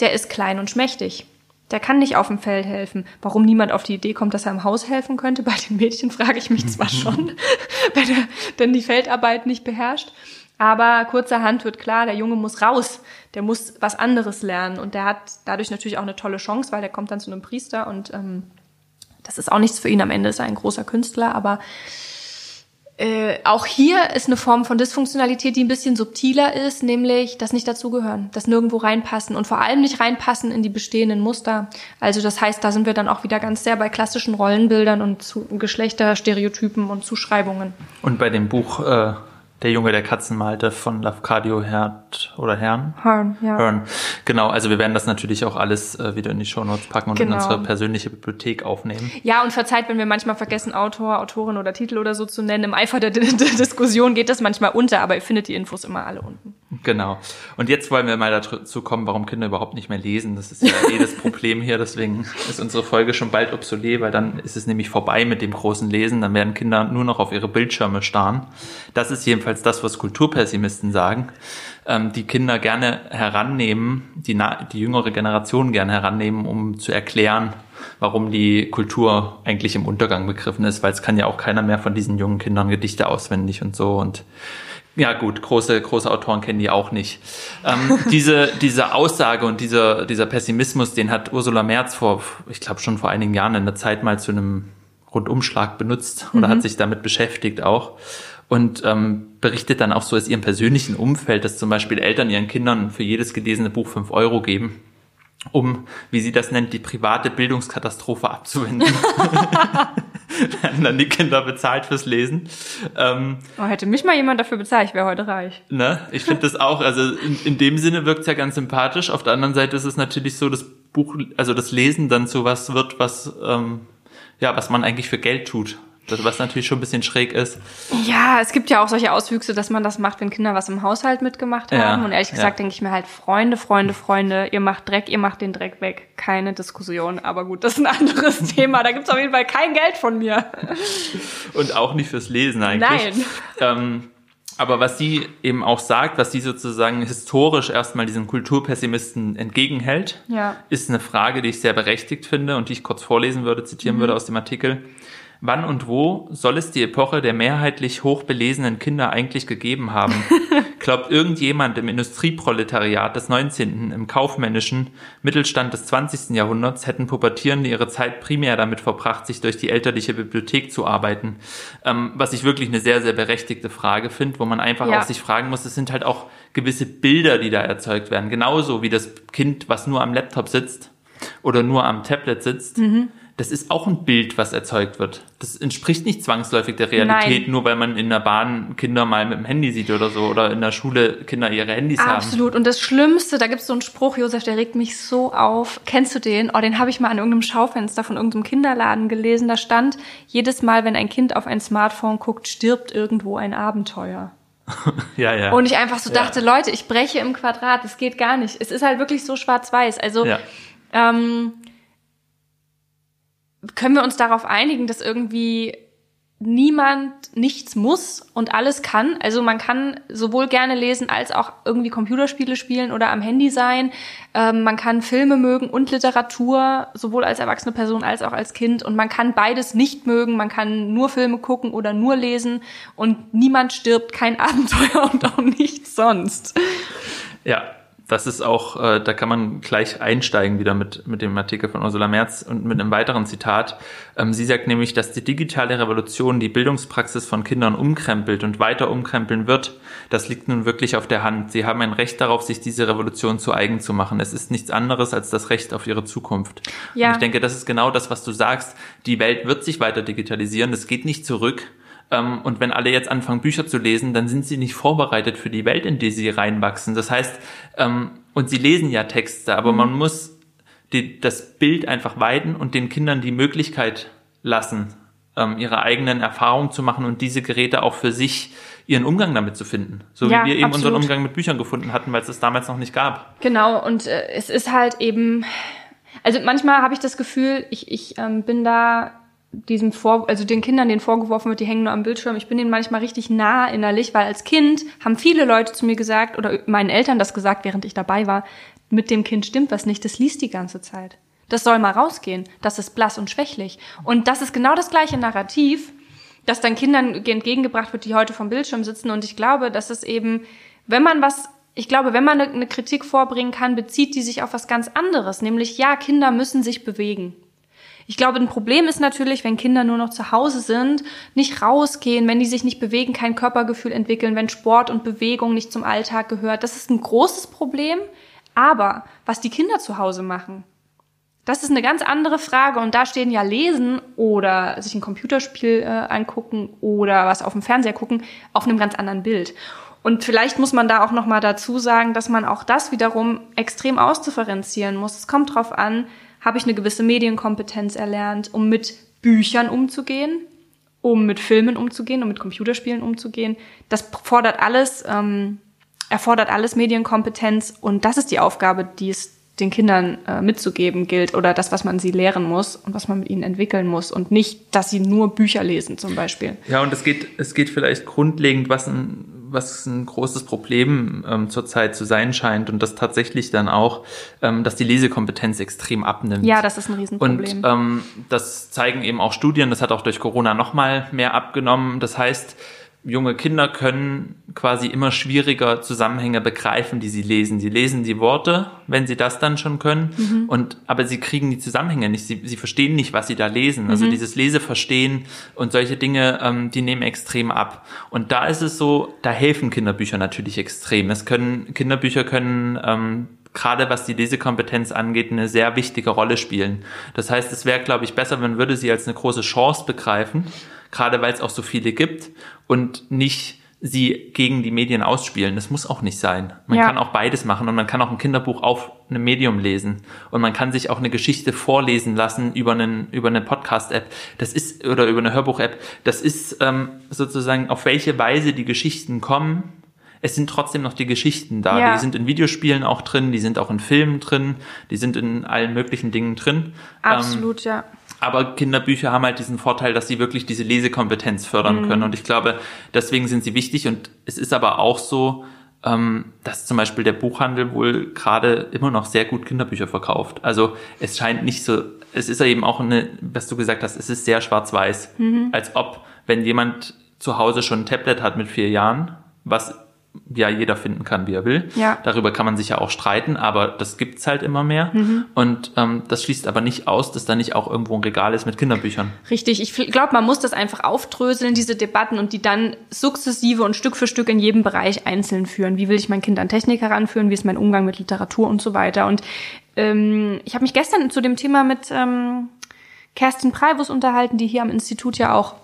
der ist klein und schmächtig. Der kann nicht auf dem Feld helfen. Warum niemand auf die Idee kommt, dass er im Haus helfen könnte, bei den Mädchen frage ich mich zwar schon, wenn er denn die Feldarbeit nicht beherrscht. Aber kurzerhand wird klar, der Junge muss raus. Der muss was anderes lernen. Und der hat dadurch natürlich auch eine tolle Chance, weil der kommt dann zu einem Priester und ähm, das ist auch nichts für ihn. Am Ende ist er ein großer Künstler, aber äh, auch hier ist eine Form von Dysfunktionalität, die ein bisschen subtiler ist, nämlich das nicht dazugehören, das nirgendwo reinpassen und vor allem nicht reinpassen in die bestehenden Muster. Also das heißt, da sind wir dann auch wieder ganz sehr bei klassischen Rollenbildern und zu Geschlechterstereotypen und Zuschreibungen. Und bei dem Buch äh, Der Junge, der Katzen malte von Lafcadio Herd oder Herrn. Horn, ja. Hören. Genau, also wir werden das natürlich auch alles äh, wieder in die Shownotes packen und Genau. in unsere persönliche Bibliothek aufnehmen. Ja, und verzeiht, wenn wir manchmal vergessen, Autor, Autorin oder Titel oder so zu nennen. Im Eifer der, der Diskussion geht das manchmal unter, aber ihr findet die Infos immer alle unten. Genau. Und jetzt wollen wir mal dazu kommen, warum Kinder überhaupt nicht mehr lesen. Das ist ja eh das Problem hier. Deswegen ist unsere Folge schon bald obsolet, weil dann ist es nämlich vorbei mit dem großen Lesen. Dann werden Kinder nur noch auf ihre Bildschirme starren. Das ist jedenfalls das, was Kulturpessimisten sagen. Ähm, die Kinder gerne herannehmen, die, die jüngere Generation gerne herannehmen, um zu erklären, warum die Kultur eigentlich im Untergang begriffen ist, weil es kann ja auch keiner mehr von diesen jungen Kindern Gedichte auswendig und so und ja gut, große, große Autoren kennen die auch nicht. Ähm, diese, diese Aussage und dieser, dieser Pessimismus, den hat Ursula Merz vor, ich glaube schon vor einigen Jahren in der Zeit mal zu einem Rundumschlag benutzt oder hat sich damit beschäftigt auch und ähm, berichtet dann auch so aus ihrem persönlichen Umfeld, dass zum Beispiel Eltern ihren Kindern für jedes gelesene Buch fünf Euro geben um, wie sie das nennt, die private Bildungskatastrophe abzuwenden. werden dann die Kinder bezahlt fürs Lesen. Ähm, oh, hätte mich mal jemand dafür bezahlt, ich wäre heute reich. Ne? Ich finde das auch, also in, in dem Sinne wirkt es ja ganz sympathisch. Auf der anderen Seite ist es natürlich so, das Buch, also das Lesen dann zu was wird, was, ähm, ja, was man eigentlich für Geld tut was natürlich schon ein bisschen schräg ist. Ja, es gibt ja auch solche Auswüchse, dass man das macht, wenn Kinder was im Haushalt mitgemacht haben. Ja, und ehrlich gesagt ja. denke ich mir halt, Freunde, Freunde, Freunde, ihr macht Dreck, ihr macht den Dreck weg. Keine Diskussion. Aber gut, das ist ein anderes Thema. Da gibt's auf jeden Fall kein Geld von mir. Und auch nicht fürs Lesen eigentlich. Nein. Ähm, aber was sie eben auch sagt, was sie sozusagen historisch erstmal diesen Kulturpessimisten entgegenhält, ja. ist eine Frage, die ich sehr berechtigt finde und die ich kurz vorlesen würde, zitieren mhm. würde aus dem Artikel. Wann und wo soll es die Epoche der mehrheitlich hochbelesenen Kinder eigentlich gegeben haben? Glaubt irgendjemand im Industrieproletariat des 19., im kaufmännischen Mittelstand des 20. Jahrhunderts hätten Pubertierende ihre Zeit primär damit verbracht, sich durch die elterliche Bibliothek zu arbeiten? Ähm, was ich wirklich eine sehr, sehr berechtigte Frage finde, wo man einfach ja. auch sich fragen muss, es sind halt auch gewisse Bilder, die da erzeugt werden. Genauso wie das Kind, was nur am Laptop sitzt oder nur am Tablet sitzt. Mhm das ist auch ein Bild, was erzeugt wird. Das entspricht nicht zwangsläufig der Realität, Nein. nur weil man in der Bahn Kinder mal mit dem Handy sieht oder so oder in der Schule Kinder ihre Handys Absolut. haben. Absolut. Und das Schlimmste, da gibt es so einen Spruch, Josef, der regt mich so auf. Kennst du den? Oh, den habe ich mal an irgendeinem Schaufenster von irgendeinem Kinderladen gelesen. Da stand, jedes Mal, wenn ein Kind auf ein Smartphone guckt, stirbt irgendwo ein Abenteuer. ja, ja. Und ich einfach so dachte, ja. Leute, ich breche im Quadrat, das geht gar nicht. Es ist halt wirklich so schwarz-weiß. Also, ja. ähm, können wir uns darauf einigen, dass irgendwie niemand nichts muss und alles kann. Also man kann sowohl gerne lesen als auch irgendwie Computerspiele spielen oder am Handy sein. Ähm, man kann Filme mögen und Literatur, sowohl als erwachsene Person als auch als Kind. Und man kann beides nicht mögen. Man kann nur Filme gucken oder nur lesen. Und niemand stirbt, kein Abenteuer und auch nichts sonst. Ja, das ist auch, äh, da kann man gleich einsteigen wieder mit, mit dem Artikel von Ursula Merz und mit einem weiteren Zitat. Ähm, sie sagt nämlich, dass die digitale Revolution die Bildungspraxis von Kindern umkrempelt und weiter umkrempeln wird. Das liegt nun wirklich auf der Hand. Sie haben ein Recht darauf, sich diese Revolution zu eigen zu machen. Es ist nichts anderes als das Recht auf ihre Zukunft. Ja. Und ich denke, das ist genau das, was du sagst. Die Welt wird sich weiter digitalisieren. Es geht nicht zurück. Ähm, und wenn alle jetzt anfangen, Bücher zu lesen, dann sind sie nicht vorbereitet für die Welt, in die sie reinwachsen. Das heißt, ähm, und sie lesen ja Texte, aber mhm. man muss die, das Bild einfach weiden und den Kindern die Möglichkeit lassen, ähm, ihre eigenen Erfahrungen zu machen und diese Geräte auch für sich ihren Umgang damit zu finden. So ja, wie wir eben absolut. unseren Umgang mit Büchern gefunden hatten, weil es das damals noch nicht gab. Genau, und äh, es ist halt eben, also manchmal habe ich das Gefühl, ich, ich ähm, bin da diesem Vor, also den Kindern, denen vorgeworfen wird, die hängen nur am Bildschirm. Ich bin denen manchmal richtig nah innerlich, weil als Kind haben viele Leute zu mir gesagt oder meinen Eltern das gesagt, während ich dabei war, mit dem Kind stimmt was nicht, das liest die ganze Zeit. Das soll mal rausgehen. Das ist blass und schwächlich. Und das ist genau das gleiche Narrativ, das dann Kindern entgegengebracht wird, die heute vom Bildschirm sitzen. Und ich glaube, dass es eben, wenn man was ich glaube, wenn man eine, Kritik vorbringen kann, bezieht die sich auf was ganz anderes, nämlich ja, Kinder müssen sich bewegen. Ich glaube, ein Problem ist natürlich, wenn Kinder nur noch zu Hause sind, nicht rausgehen, wenn die sich nicht bewegen, kein Körpergefühl entwickeln, wenn Sport und Bewegung nicht zum Alltag gehört. Das ist ein großes Problem. Aber was die Kinder zu Hause machen, das ist eine ganz andere Frage. Und da stehen ja Lesen oder sich ein Computerspiel äh, angucken oder was auf dem Fernseher gucken auf einem ganz anderen Bild. Und vielleicht muss man da auch noch mal dazu sagen, dass man auch das wiederum extrem ausdifferenzieren muss. Es kommt drauf an, habe ich eine gewisse Medienkompetenz erlernt, um mit Büchern umzugehen, um mit Filmen umzugehen, um mit Computerspielen umzugehen. Das fordert alles, ähm, erfordert alles Medienkompetenz und das ist die Aufgabe, die es den Kindern äh, mitzugeben gilt oder das, was man sie lehren muss und was man mit ihnen entwickeln muss und nicht, dass sie nur Bücher lesen zum Beispiel. Ja, und es geht, es geht vielleicht grundlegend, was ein, was ein großes Problem ähm, zurzeit zu sein scheint und das tatsächlich dann auch, ähm, dass die Lesekompetenz extrem abnimmt. Ja, das ist ein Riesenproblem. Und ähm, das zeigen eben auch Studien, das hat auch durch Corona nochmal mehr abgenommen. Das heißt, junge Kinder können quasi immer schwieriger Zusammenhänge begreifen, die sie lesen. Sie lesen die Worte, wenn sie das dann schon können, mhm. und aber sie kriegen die Zusammenhänge nicht. Sie, sie verstehen nicht, was sie da lesen. Also mhm. dieses Leseverstehen und solche Dinge, ähm, die nehmen extrem ab. Und da ist es so, da helfen Kinderbücher natürlich extrem. Es können Kinderbücher können ähm, gerade was die Lesekompetenz angeht, eine sehr wichtige Rolle spielen. Das heißt, es wäre, glaube ich, besser, man würde sie als eine große Chance begreifen, gerade weil es auch so viele gibt und nicht sie gegen die Medien ausspielen. Das muss auch nicht sein. Man Ja. kann auch beides machen und man kann auch ein Kinderbuch auf einem Medium lesen und man kann sich auch eine Geschichte vorlesen lassen über einen über eine Podcast-App. Das ist oder über eine Hörbuch-App. Das ist ähm, sozusagen auf welche Weise die Geschichten kommen. Es sind trotzdem noch die Geschichten da. Ja. Die sind in Videospielen auch drin, die sind auch in Filmen drin, die sind in allen möglichen Dingen drin. Ähm, Absolut, ja. Aber Kinderbücher haben halt diesen Vorteil, dass sie wirklich diese Lesekompetenz fördern können. Und ich glaube, deswegen sind sie wichtig. Und es ist aber auch so, ähm, dass zum Beispiel der Buchhandel wohl gerade immer noch sehr gut Kinderbücher verkauft. Also es scheint nicht so, es ist ja eben auch eine, was du gesagt hast, es ist sehr schwarz-weiß. Als ob, wenn jemand zu Hause schon ein Tablet hat mit vier Jahren, was ja jeder finden kann, wie er will. Ja. Darüber kann man sich ja auch streiten, aber das gibt's halt immer mehr. Mhm. Und ähm, das schließt aber nicht aus, dass da nicht auch irgendwo ein Regal ist mit Kinderbüchern. Richtig, ich glaube, man muss das einfach aufdröseln, diese Debatten, und die dann sukzessive und Stück für Stück in jedem Bereich einzeln führen. Wie will ich mein Kind an Technik heranführen? Wie ist mein Umgang mit Literatur und so weiter? Und ähm, ich habe mich gestern zu dem Thema mit ähm, Kerstin Preibus unterhalten, die hier am Institut ja auch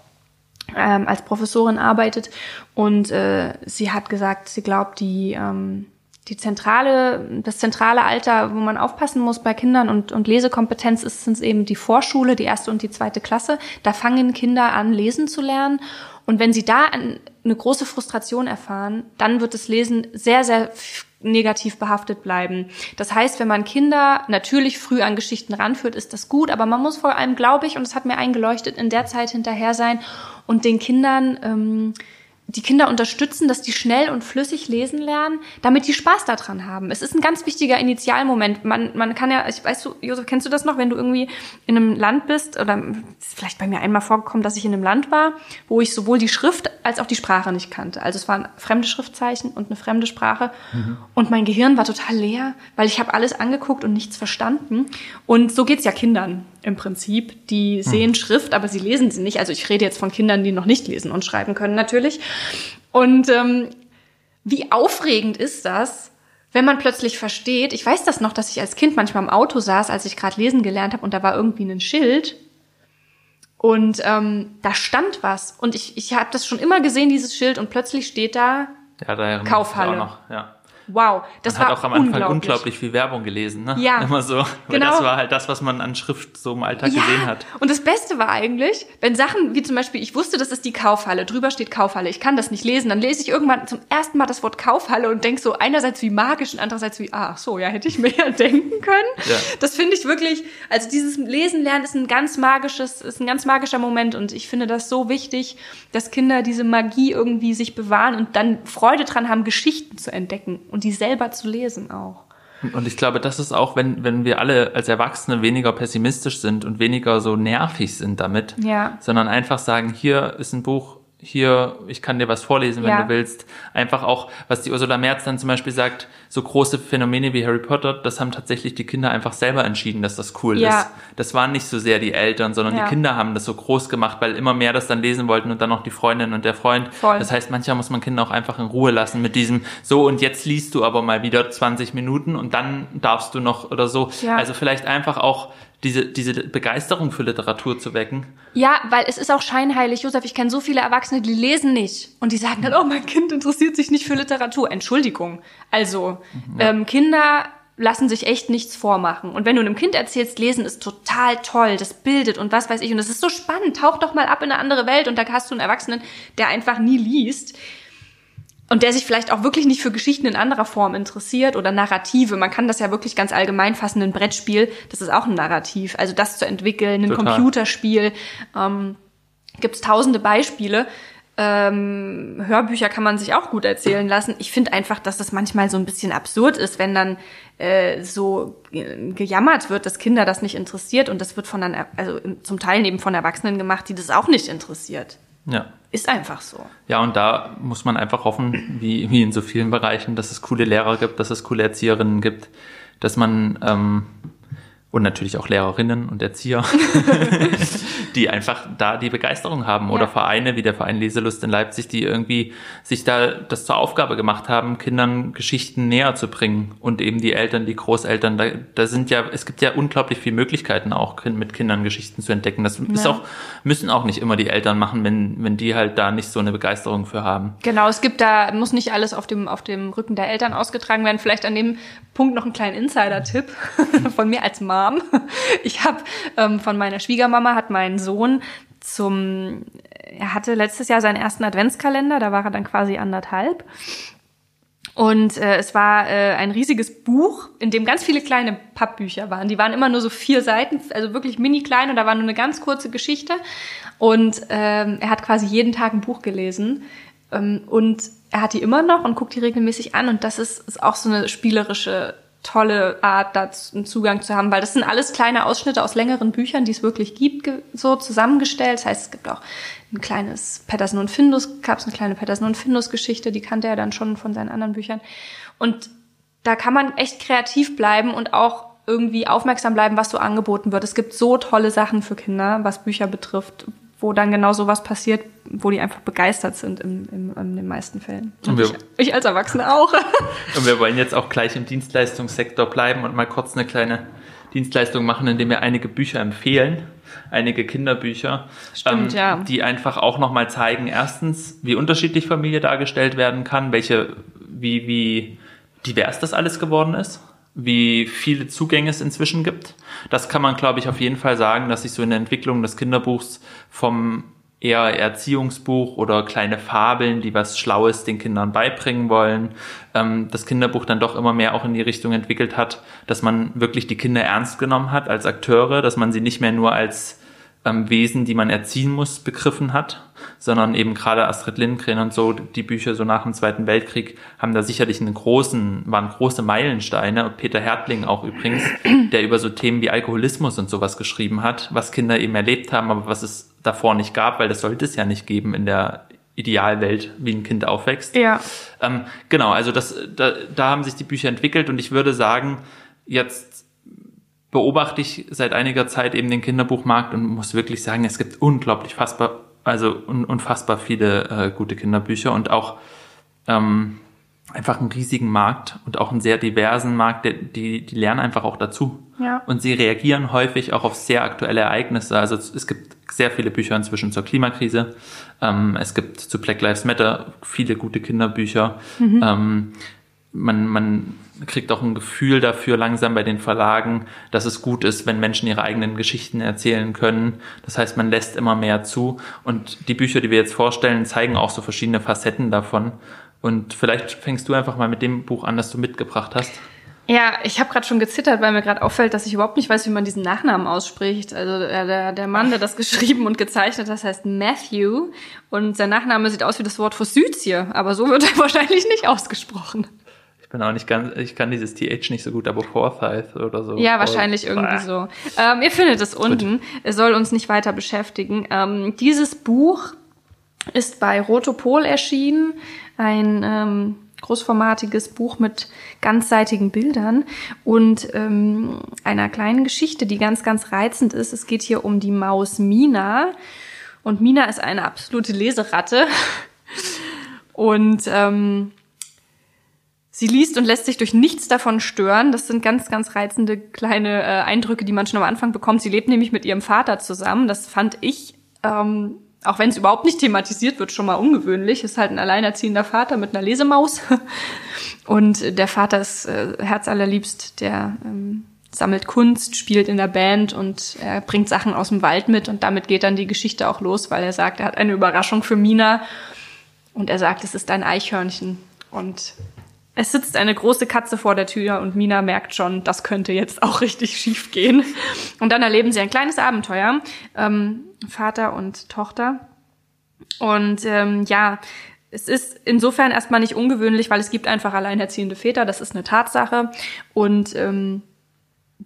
ähm, als Professorin arbeitet. Und äh, sie hat gesagt, sie glaubt, die, ähm, die zentrale, das zentrale Alter, wo man aufpassen muss bei Kindern und, und Lesekompetenz ist, sind eben die Vorschule, die erste und die zweite Klasse. Da fangen Kinder an, lesen zu lernen. Und wenn sie da eine große Frustration erfahren, dann wird das Lesen sehr, sehr negativ behaftet bleiben. Das heißt, wenn man Kinder natürlich früh an Geschichten ranführt, ist das gut, aber man muss vor allem, glaube ich, und es hat mir eingeleuchtet, in der Zeit hinterher sein und den Kindern ähm, die Kinder unterstützen, dass die schnell und flüssig lesen lernen, damit die Spaß daran haben. Es ist ein ganz wichtiger Initialmoment. Man, man kann ja, ich weiß du, Josef, kennst du das noch, wenn du irgendwie in einem Land bist oder es ist vielleicht bei mir einmal vorgekommen, dass ich in einem Land war, wo ich sowohl die Schrift als auch die Sprache nicht kannte. Also es waren fremde Schriftzeichen und eine fremde Sprache und mein Gehirn war total leer, weil ich habe alles angeguckt und nichts verstanden. Und so geht's ja Kindern im Prinzip. Die sehen Schrift, aber sie lesen sie nicht. Also ich rede jetzt von Kindern, die noch nicht lesen und schreiben können natürlich. Und ähm, wie aufregend ist das, wenn man plötzlich versteht, ich weiß das noch, dass ich als Kind manchmal im Auto saß, als ich gerade lesen gelernt habe und da war irgendwie ein Schild und ähm, da stand was und ich, ich habe das schon immer gesehen, dieses Schild und plötzlich steht da, Ja, Kaufhalle. Ja. Wow, das Man hat war auch am Anfang unglaublich. unglaublich. viel Werbung gelesen, ne? Ja. Immer so. Weil Genau. das war halt das, was man an Schrift so im Alltag gesehen hat. Und das Beste war eigentlich, wenn Sachen wie zum Beispiel, ich wusste, das ist die Kaufhalle, drüber steht Kaufhalle, ich kann das nicht lesen, dann lese ich irgendwann zum ersten Mal das Wort Kaufhalle und denke so einerseits wie magisch und andererseits wie, ah, ach so, ja, hätte ich mir ja denken können. Ja. Das finde ich wirklich, also dieses Lesen lernen ist ein ganz magisches, ist ein ganz magischer Moment und ich finde das so wichtig, dass Kinder diese Magie irgendwie sich bewahren und dann Freude dran haben, Geschichten zu entdecken und die selber zu lesen auch. Und ich glaube, das ist auch, wenn, wenn wir alle als Erwachsene weniger pessimistisch sind und weniger so nervig sind damit, Ja. sondern einfach sagen, hier ist ein Buch, hier, ich kann dir was vorlesen, wenn Ja. du willst. Einfach auch, was die Ursula Merz dann zum Beispiel sagt, so große Phänomene wie Harry Potter, das haben tatsächlich die Kinder einfach selber entschieden, dass das cool Ja. ist. Das waren nicht so sehr die Eltern, sondern Ja. die Kinder haben das so groß gemacht, weil immer mehr das dann lesen wollten und dann noch die Freundin und der Freund. Voll. Das heißt, manchmal muss man Kinder auch einfach in Ruhe lassen mit diesem, so und jetzt liest du aber mal wieder 20 Minuten und dann darfst du noch oder so. Also vielleicht einfach auch diese, diese Begeisterung für Literatur zu wecken. Ja, weil es ist auch scheinheilig. Josef, ich kenne so viele Erwachsene, die lesen nicht. Und die sagen dann, oh, mein Kind interessiert sich nicht für Literatur. Entschuldigung. Also, ähm, Kinder lassen sich echt nichts vormachen. Und wenn du einem Kind erzählst, lesen ist total toll, das bildet und was weiß ich. Und das ist so spannend. Tauch doch mal ab in eine andere Welt und da hast du einen Erwachsenen, der einfach nie liest. Und der sich vielleicht auch wirklich nicht für Geschichten in anderer Form interessiert oder Narrative. Man kann das ja wirklich ganz allgemein fassen. Ein Brettspiel, das ist auch ein Narrativ. Also das zu entwickeln, ein Total. Computerspiel. Ähm, Gibt es tausende Beispiele. Ähm, Hörbücher kann man sich auch gut erzählen lassen. Ich finde einfach, dass das manchmal so ein bisschen absurd ist, wenn dann äh, so äh, gejammert wird, dass Kinder das nicht interessiert. Und das wird von dann, also zum Teil eben von Erwachsenen gemacht, die das auch nicht interessiert. Ja. Ist einfach so. Ja, und da muss man einfach hoffen, wie, wie in so vielen Bereichen, dass es coole Lehrer gibt, dass es coole Erzieherinnen gibt, dass man ähm, und natürlich auch Lehrerinnen und Erzieher, die einfach da die Begeisterung haben oder ja. Vereine wie der Verein Leselust in Leipzig, die irgendwie sich da das zur Aufgabe gemacht haben, Kindern Geschichten näher zu bringen und eben die Eltern, die Großeltern, da, da sind ja, es gibt ja unglaublich viele Möglichkeiten auch mit Kindern Geschichten zu entdecken. Das ja. ist auch, müssen auch nicht immer die Eltern machen, wenn, wenn die halt da nicht so eine Begeisterung für haben. Genau, es gibt da, muss nicht alles auf dem, auf dem Rücken der Eltern ausgetragen werden. Vielleicht an dem Punkt noch einen kleinen Insider-Tipp von mir als Mom. Ich habe ähm, von meiner Schwiegermama hat mein Sohn zum, er hatte letztes Jahr seinen ersten Adventskalender, da war er dann quasi anderthalb. Und äh, es war äh, ein riesiges Buch, in dem ganz viele kleine Pappbücher waren. Die waren immer nur so vier Seiten, also wirklich mini klein und da war nur eine ganz kurze Geschichte. Und ähm, er hat quasi jeden Tag ein Buch gelesen. Ähm, und er hat die immer noch und guckt die regelmäßig an. Und das ist, ist auch so eine spielerische tolle Art, da einen Zugang zu haben, weil das sind alles kleine Ausschnitte aus längeren Büchern, die es wirklich gibt, so zusammengestellt. Das heißt, es gibt auch ein kleines Patterson und Findus, gab es eine kleine Patterson und Findus Geschichte, die kannte er dann schon von seinen anderen Büchern. Und da kann man echt kreativ bleiben und auch irgendwie aufmerksam bleiben, was so angeboten wird. Es gibt so tolle Sachen für Kinder, was Bücher betrifft, wo dann genau sowas passiert, wo die einfach begeistert sind im, im, in den meisten Fällen. Und, ich, ich, als Erwachsene auch. und wir wollen jetzt auch gleich im Dienstleistungssektor bleiben und mal kurz eine kleine Dienstleistung machen, indem wir einige Bücher empfehlen, einige Kinderbücher, Stimmt, ähm, ja. die einfach auch nochmal zeigen, erstens, wie unterschiedlich Familie dargestellt werden kann, welche, wie, wie divers das alles geworden ist wie viele Zugänge es inzwischen gibt. Das kann man, glaube ich, auf jeden Fall sagen, dass sich so in der Entwicklung des Kinderbuchs vom eher Erziehungsbuch oder kleine Fabeln, die was Schlaues den Kindern beibringen wollen, ähm, das Kinderbuch dann doch immer mehr auch in die Richtung entwickelt hat, dass man wirklich die Kinder ernst genommen hat als Akteure, dass man sie nicht mehr nur als ähm, Wesen, die man erziehen muss, begriffen hat, sondern eben gerade Astrid Lindgren und so, die Bücher so nach dem Zweiten Weltkrieg haben da sicherlich einen großen, waren große Meilensteine. Peter Hertling auch übrigens, der über so Themen wie Alkoholismus und sowas geschrieben hat, was Kinder eben erlebt haben, aber was es davor nicht gab, weil das sollte es ja nicht geben in der Idealwelt, wie ein Kind aufwächst. Ja. Ähm, genau, also das, da, da haben sich die Bücher entwickelt und ich würde sagen, jetzt beobachte ich seit einiger Zeit eben den Kinderbuchmarkt und muss wirklich sagen, es gibt unglaublich fassbar also un unfassbar viele äh, gute Kinderbücher und auch ähm, einfach einen riesigen Markt und auch einen sehr diversen Markt, die, die, lernen einfach auch dazu. Ja. Und sie reagieren häufig auch auf sehr aktuelle Ereignisse. Also es gibt sehr viele Bücher inzwischen zur Klimakrise. Ähm, es gibt zu Black Lives Matter viele gute Kinderbücher. Mhm. Ähm, man, man kriegt auch ein Gefühl dafür langsam bei den Verlagen, dass es gut ist, wenn Menschen ihre eigenen Geschichten erzählen können. Das heißt, man lässt immer mehr zu. Und die Bücher, die wir jetzt vorstellen, zeigen auch so verschiedene Facetten davon. Und vielleicht fängst du einfach mal mit dem Buch an, das du mitgebracht hast. Ja, ich habe gerade schon gezittert, weil mir gerade auffällt, dass ich überhaupt nicht weiß, wie man diesen Nachnamen ausspricht. Also der, der Mann, der das geschrieben und gezeichnet, das heißt Matthew. Und sein Nachname sieht aus wie das Wort für Südsie, aber so wird er wahrscheinlich nicht ausgesprochen. Ich bin auch nicht ganz, ich kann dieses TH nicht so gut, aber Forsyth oder so. Ja, wahrscheinlich oh, irgendwie so. Ähm, ihr findet es unten. Es soll uns nicht weiter beschäftigen. Ähm, dieses Buch ist bei Rotopol erschienen. Ein ähm, großformatiges Buch mit ganzseitigen Bildern und ähm, einer kleinen Geschichte, die ganz, ganz reizend ist. Es geht hier um die Maus Mina. Und Mina ist eine absolute Leseratte. Und ähm, Sie liest und lässt sich durch nichts davon stören. Das sind ganz, ganz reizende kleine äh, Eindrücke, die man schon am Anfang bekommt. Sie lebt nämlich mit ihrem Vater zusammen. Das fand ich, ähm, auch wenn es überhaupt nicht thematisiert wird, schon mal ungewöhnlich. Ist halt ein alleinerziehender Vater mit einer Lesemaus. Und der Vater ist äh, herzallerliebst, der ähm, sammelt Kunst, spielt in der Band und er bringt Sachen aus dem Wald mit und damit geht dann die Geschichte auch los, weil er sagt, er hat eine Überraschung für Mina und er sagt, es ist ein Eichhörnchen und es sitzt eine große Katze vor der Tür und Mina merkt schon, das könnte jetzt auch richtig schief gehen. Und dann erleben sie ein kleines Abenteuer, ähm, Vater und Tochter. Und ähm, ja, es ist insofern erstmal nicht ungewöhnlich, weil es gibt einfach alleinerziehende Väter, das ist eine Tatsache. Und ähm,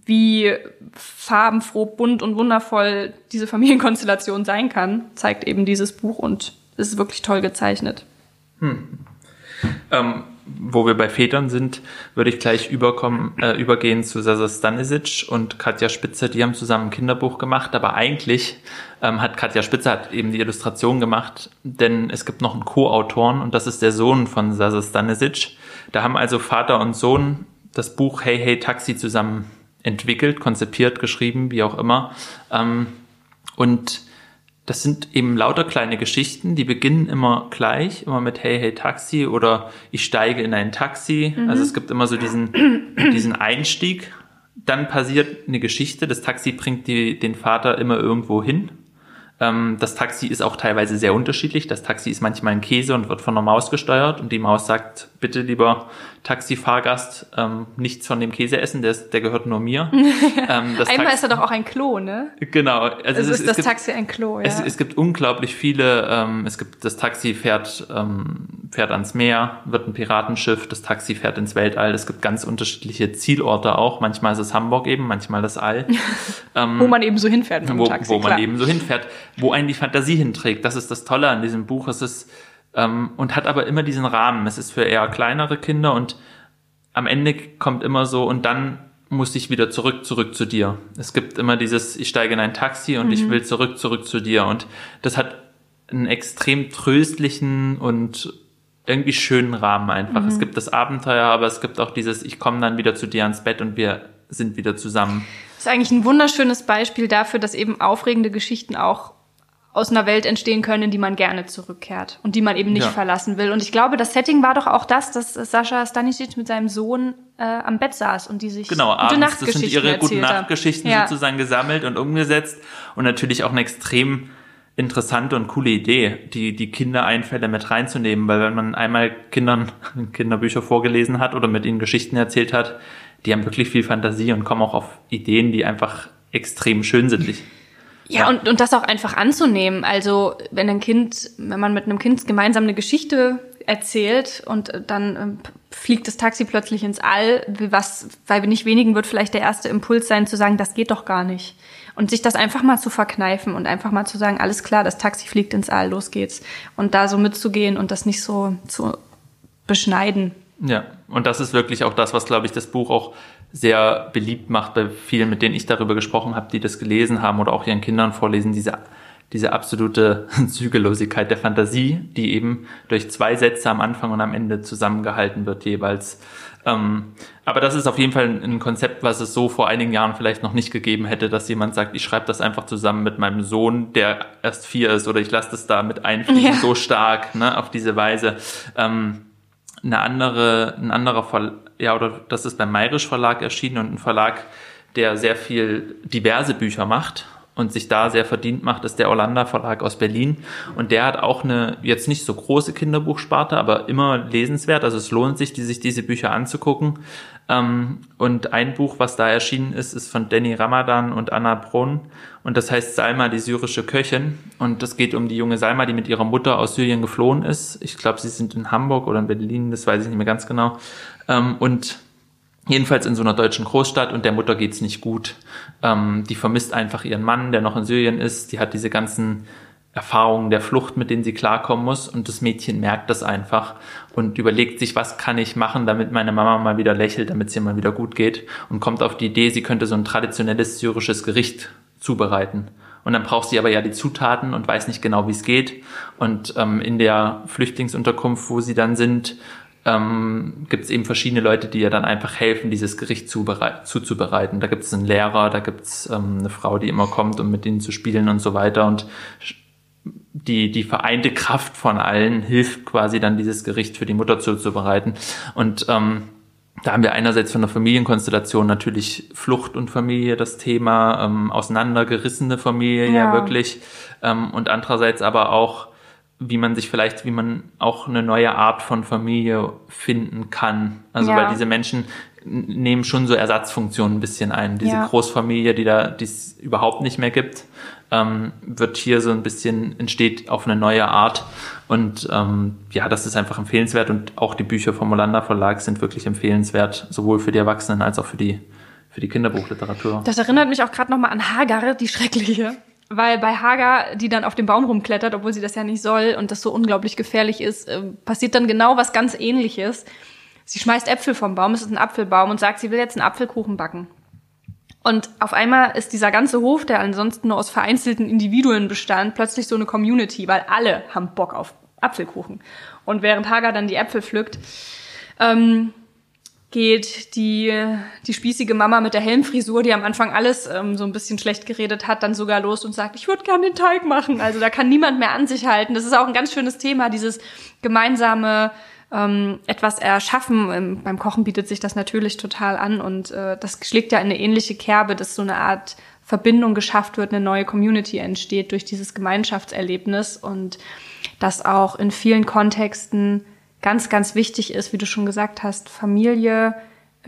wie farbenfroh, bunt und wundervoll diese Familienkonstellation sein kann, zeigt eben dieses Buch und es ist wirklich toll gezeichnet. Hm. Ähm, wo wir bei Vätern sind, würde ich gleich überkommen, äh, übergehen zu Sasa Stanisic und Katja Spitzer. Die haben zusammen ein Kinderbuch gemacht, aber eigentlich ähm, hat Katja Spitzer hat eben die Illustration gemacht, denn es gibt noch einen Co-Autoren und das ist der Sohn von Sasa Stanisic. Da haben also Vater und Sohn das Buch Hey Hey Taxi zusammen entwickelt, konzipiert, geschrieben, wie auch immer. Ähm, und das sind eben lauter kleine Geschichten, die beginnen immer gleich, immer mit Hey, hey, Taxi oder ich steige in ein Taxi. Mhm. Also es gibt immer so diesen, diesen Einstieg. Dann passiert eine Geschichte, das Taxi bringt die, den Vater immer irgendwo hin ähm, das Taxi ist auch teilweise sehr unterschiedlich. Das Taxi ist manchmal ein Käse und wird von einer Maus gesteuert und die Maus sagt, bitte lieber Taxifahrgast, ähm, nichts von dem Käse essen, der, ist, der gehört nur mir. ähm, Einmal Taxi ist er doch auch ein Klo, ne? Genau. Also, also es, ist es das gibt, Taxi ein Klo, ja. Es, es gibt unglaublich viele, ähm, es gibt, das Taxi fährt, ähm, fährt ans Meer, wird ein Piratenschiff, das Taxi fährt ins Weltall. Es gibt ganz unterschiedliche Zielorte auch. Manchmal ist es Hamburg eben, manchmal das All. ähm, wo man eben so hinfährt mit dem wo, Taxi. Wo man eben so hinfährt wo einen die Fantasie hinträgt. Das ist das Tolle an diesem Buch. Es ist ähm, und hat aber immer diesen Rahmen. Es ist für eher kleinere Kinder und am Ende kommt immer so und dann muss ich wieder zurück, zurück zu dir. Es gibt immer dieses, ich steige in ein Taxi und mhm. ich will zurück, zurück zu dir. Und das hat einen extrem tröstlichen und irgendwie schönen Rahmen einfach. Mhm. Es gibt das Abenteuer, aber es gibt auch dieses, ich komme dann wieder zu dir ans Bett und wir sind wieder zusammen. Das ist eigentlich ein wunderschönes Beispiel dafür, dass eben aufregende Geschichten auch aus einer Welt entstehen können, in die man gerne zurückkehrt und die man eben nicht ja. verlassen will. Und ich glaube, das Setting war doch auch das, dass Sascha Stanisic mit seinem Sohn äh, am Bett saß und die sich genau, gute abends, das sind ihre guten Nachtgeschichten ja. sozusagen gesammelt und umgesetzt und natürlich auch eine extrem interessante und coole Idee, die die Kindereinfälle mit reinzunehmen, weil wenn man einmal Kindern Kinderbücher vorgelesen hat oder mit ihnen Geschichten erzählt hat, die haben wirklich viel Fantasie und kommen auch auf Ideen, die einfach extrem schön sind. Ja, Und, und das auch einfach anzunehmen. Also wenn ein Kind, wenn man mit einem Kind gemeinsam eine Geschichte erzählt und dann ähm, fliegt das Taxi plötzlich ins All, was bei nicht wenigen wird vielleicht der erste Impuls sein, zu sagen, das geht doch gar nicht. Und sich das einfach mal zu verkneifen und einfach mal zu sagen, alles klar, das Taxi fliegt ins All, los geht's. Und da so mitzugehen und das nicht so zu beschneiden. Ja, und das ist wirklich auch das, was, glaube ich, das Buch auch sehr beliebt macht bei vielen, mit denen ich darüber gesprochen habe, die das gelesen haben oder auch ihren Kindern vorlesen, diese, diese absolute Zügellosigkeit der Fantasie, die eben durch zwei Sätze am Anfang und am Ende zusammengehalten wird jeweils. Ähm, aber das ist auf jeden Fall ein Konzept, was es so vor einigen Jahren vielleicht noch nicht gegeben hätte, dass jemand sagt, ich schreibe das einfach zusammen mit meinem Sohn, der erst vier ist, oder ich lasse das da mit einfließen, ja. so stark, ne, auf diese Weise. Ähm, eine andere, ein anderer Ver ja, oder das ist beim Mayrisch Verlag erschienen und ein Verlag, der sehr viel diverse Bücher macht und sich da sehr verdient macht, ist der Orlando Verlag aus Berlin. Und der hat auch eine jetzt nicht so große Kinderbuchsparte, aber immer lesenswert. Also es lohnt sich, die, sich diese Bücher anzugucken. Ähm, und ein Buch, was da erschienen ist, ist von Danny Ramadan und Anna Brunn. Und das heißt Salma, die syrische Köchin. Und das geht um die junge Salma, die mit ihrer Mutter aus Syrien geflohen ist. Ich glaube, sie sind in Hamburg oder in Berlin, das weiß ich nicht mehr ganz genau. Ähm, und Jedenfalls in so einer deutschen Großstadt und der Mutter geht's nicht gut. Ähm, die vermisst einfach ihren Mann, der noch in Syrien ist. Die hat diese ganzen Erfahrungen der Flucht, mit denen sie klarkommen muss. Und das Mädchen merkt das einfach und überlegt sich, was kann ich machen, damit meine Mama mal wieder lächelt, damit es ihr mal wieder gut geht. Und kommt auf die Idee, sie könnte so ein traditionelles syrisches Gericht zubereiten. Und dann braucht sie aber ja die Zutaten und weiß nicht genau, wie es geht. Und ähm, in der Flüchtlingsunterkunft, wo sie dann sind, ähm, gibt es eben verschiedene Leute, die ja dann einfach helfen, dieses Gericht zuzubereiten. Da gibt es einen Lehrer, da gibt es ähm, eine Frau, die immer kommt, um mit ihnen zu spielen und so weiter. Und die, die vereinte Kraft von allen hilft quasi dann dieses Gericht für die Mutter zuzubereiten. Und ähm, da haben wir einerseits von der Familienkonstellation natürlich Flucht und Familie das Thema, ähm, auseinandergerissene Familie ja, ja wirklich. Ähm, und andererseits aber auch wie man sich vielleicht, wie man auch eine neue Art von Familie finden kann. Also ja. weil diese Menschen nehmen schon so Ersatzfunktionen ein bisschen ein. Diese ja. Großfamilie, die da, die es überhaupt nicht mehr gibt, ähm, wird hier so ein bisschen, entsteht auf eine neue Art. Und ähm, ja, das ist einfach empfehlenswert und auch die Bücher vom Hollander Verlag sind wirklich empfehlenswert, sowohl für die Erwachsenen als auch für die für die Kinderbuchliteratur. Das erinnert mich auch gerade nochmal an Hagar, die schreckliche. Weil bei Hagar, die dann auf dem Baum rumklettert, obwohl sie das ja nicht soll und das so unglaublich gefährlich ist, äh, passiert dann genau was ganz ähnliches. sie schmeißt Äpfel vom Baum, es ist ein Apfelbaum und sagt, sie will jetzt einen Apfelkuchen backen. Und auf einmal ist dieser ganze Hof, der ansonsten nur aus vereinzelten Individuen bestand, plötzlich so eine Community, weil alle haben Bock auf Apfelkuchen. Und während Hagar dann die Äpfel pflückt, ähm, geht die, die spießige Mama mit der Helmfrisur, die am Anfang alles ähm, so ein bisschen schlecht geredet hat, dann sogar los und sagt, ich würde gerne den Teig machen. Also da kann niemand mehr an sich halten. Das ist auch ein ganz schönes Thema, dieses gemeinsame ähm, etwas erschaffen. Ähm, beim Kochen bietet sich das natürlich total an und äh, das schlägt ja in eine ähnliche Kerbe, dass so eine Art Verbindung geschafft wird, eine neue Community entsteht durch dieses Gemeinschaftserlebnis und das auch in vielen Kontexten ganz, ganz wichtig ist, wie du schon gesagt hast, Familie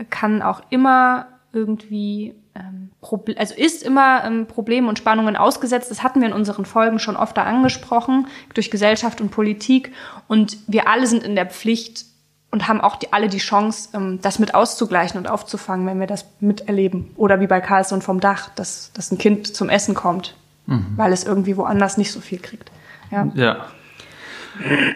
kann auch immer irgendwie ähm, also ist immer ähm, Problemen und Spannungen ausgesetzt. Das hatten wir in unseren Folgen schon oft angesprochen, durch Gesellschaft und Politik. Und wir alle sind in der Pflicht und haben auch die, alle die Chance, ähm, das mit auszugleichen und aufzufangen, wenn wir das miterleben. Oder wie bei Carlson vom Dach, dass, dass ein Kind zum Essen kommt, mhm. weil es irgendwie woanders nicht so viel kriegt. Ja. ja.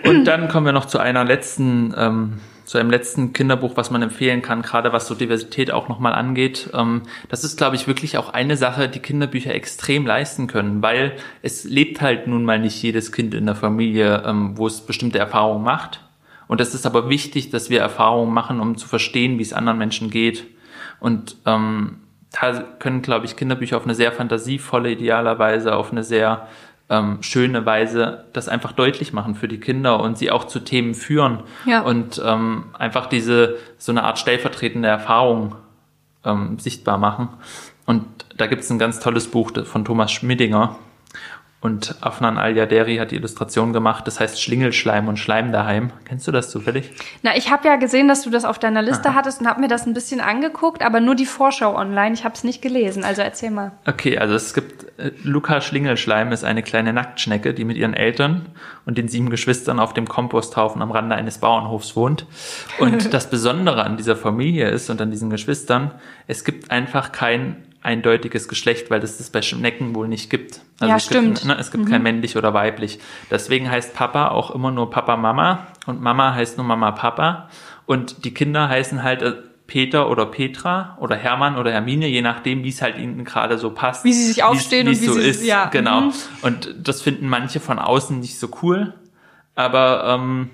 Und dann kommen wir noch zu einer letzten ähm, zu einem letzten Kinderbuch, was man empfehlen kann, gerade was so Diversität auch nochmal angeht. Ähm, das ist, glaube ich, wirklich auch eine Sache, die Kinderbücher extrem leisten können, weil es lebt halt nun mal nicht jedes Kind in der Familie, ähm, wo es bestimmte Erfahrungen macht. Und es ist aber wichtig, dass wir Erfahrungen machen, um zu verstehen, wie es anderen Menschen geht. Und ähm, da können, glaube ich, Kinderbücher auf eine sehr fantasievolle, idealerweise, auf eine sehr ähm, schöne Weise das einfach deutlich machen für die Kinder und sie auch zu Themen führen ja. und ähm, einfach diese so eine Art stellvertretende Erfahrung ähm, sichtbar machen. Und da gibt es ein ganz tolles Buch von Thomas Schmidinger, und Afnan Al-Yaderi hat die Illustration gemacht, das heißt Schlingelschleim und Schleim daheim. Kennst du das zufällig? Na, ich habe ja gesehen, dass du das auf deiner Liste Aha. hattest und habe mir das ein bisschen angeguckt, aber nur die Vorschau online. Ich habe es nicht gelesen, also erzähl mal. Okay, also es gibt, äh, Luca Schlingelschleim ist eine kleine Nacktschnecke, die mit ihren Eltern und den sieben Geschwistern auf dem Komposthaufen am Rande eines Bauernhofs wohnt. Und das Besondere an dieser Familie ist und an diesen Geschwistern, es gibt einfach kein eindeutiges Geschlecht, weil das es bei Schnecken wohl nicht gibt. Also ja, es stimmt. Gibt, ne, es gibt mhm. kein männlich oder weiblich. Deswegen heißt Papa auch immer nur Papa Mama und Mama heißt nur Mama Papa und die Kinder heißen halt äh, Peter oder Petra oder Hermann oder Hermine, je nachdem, wie es halt ihnen gerade so passt. Wie sie sich aufstehen und wie so sie ist. Ja. Genau. Mhm. Und das finden manche von außen nicht so cool. Aber ähm,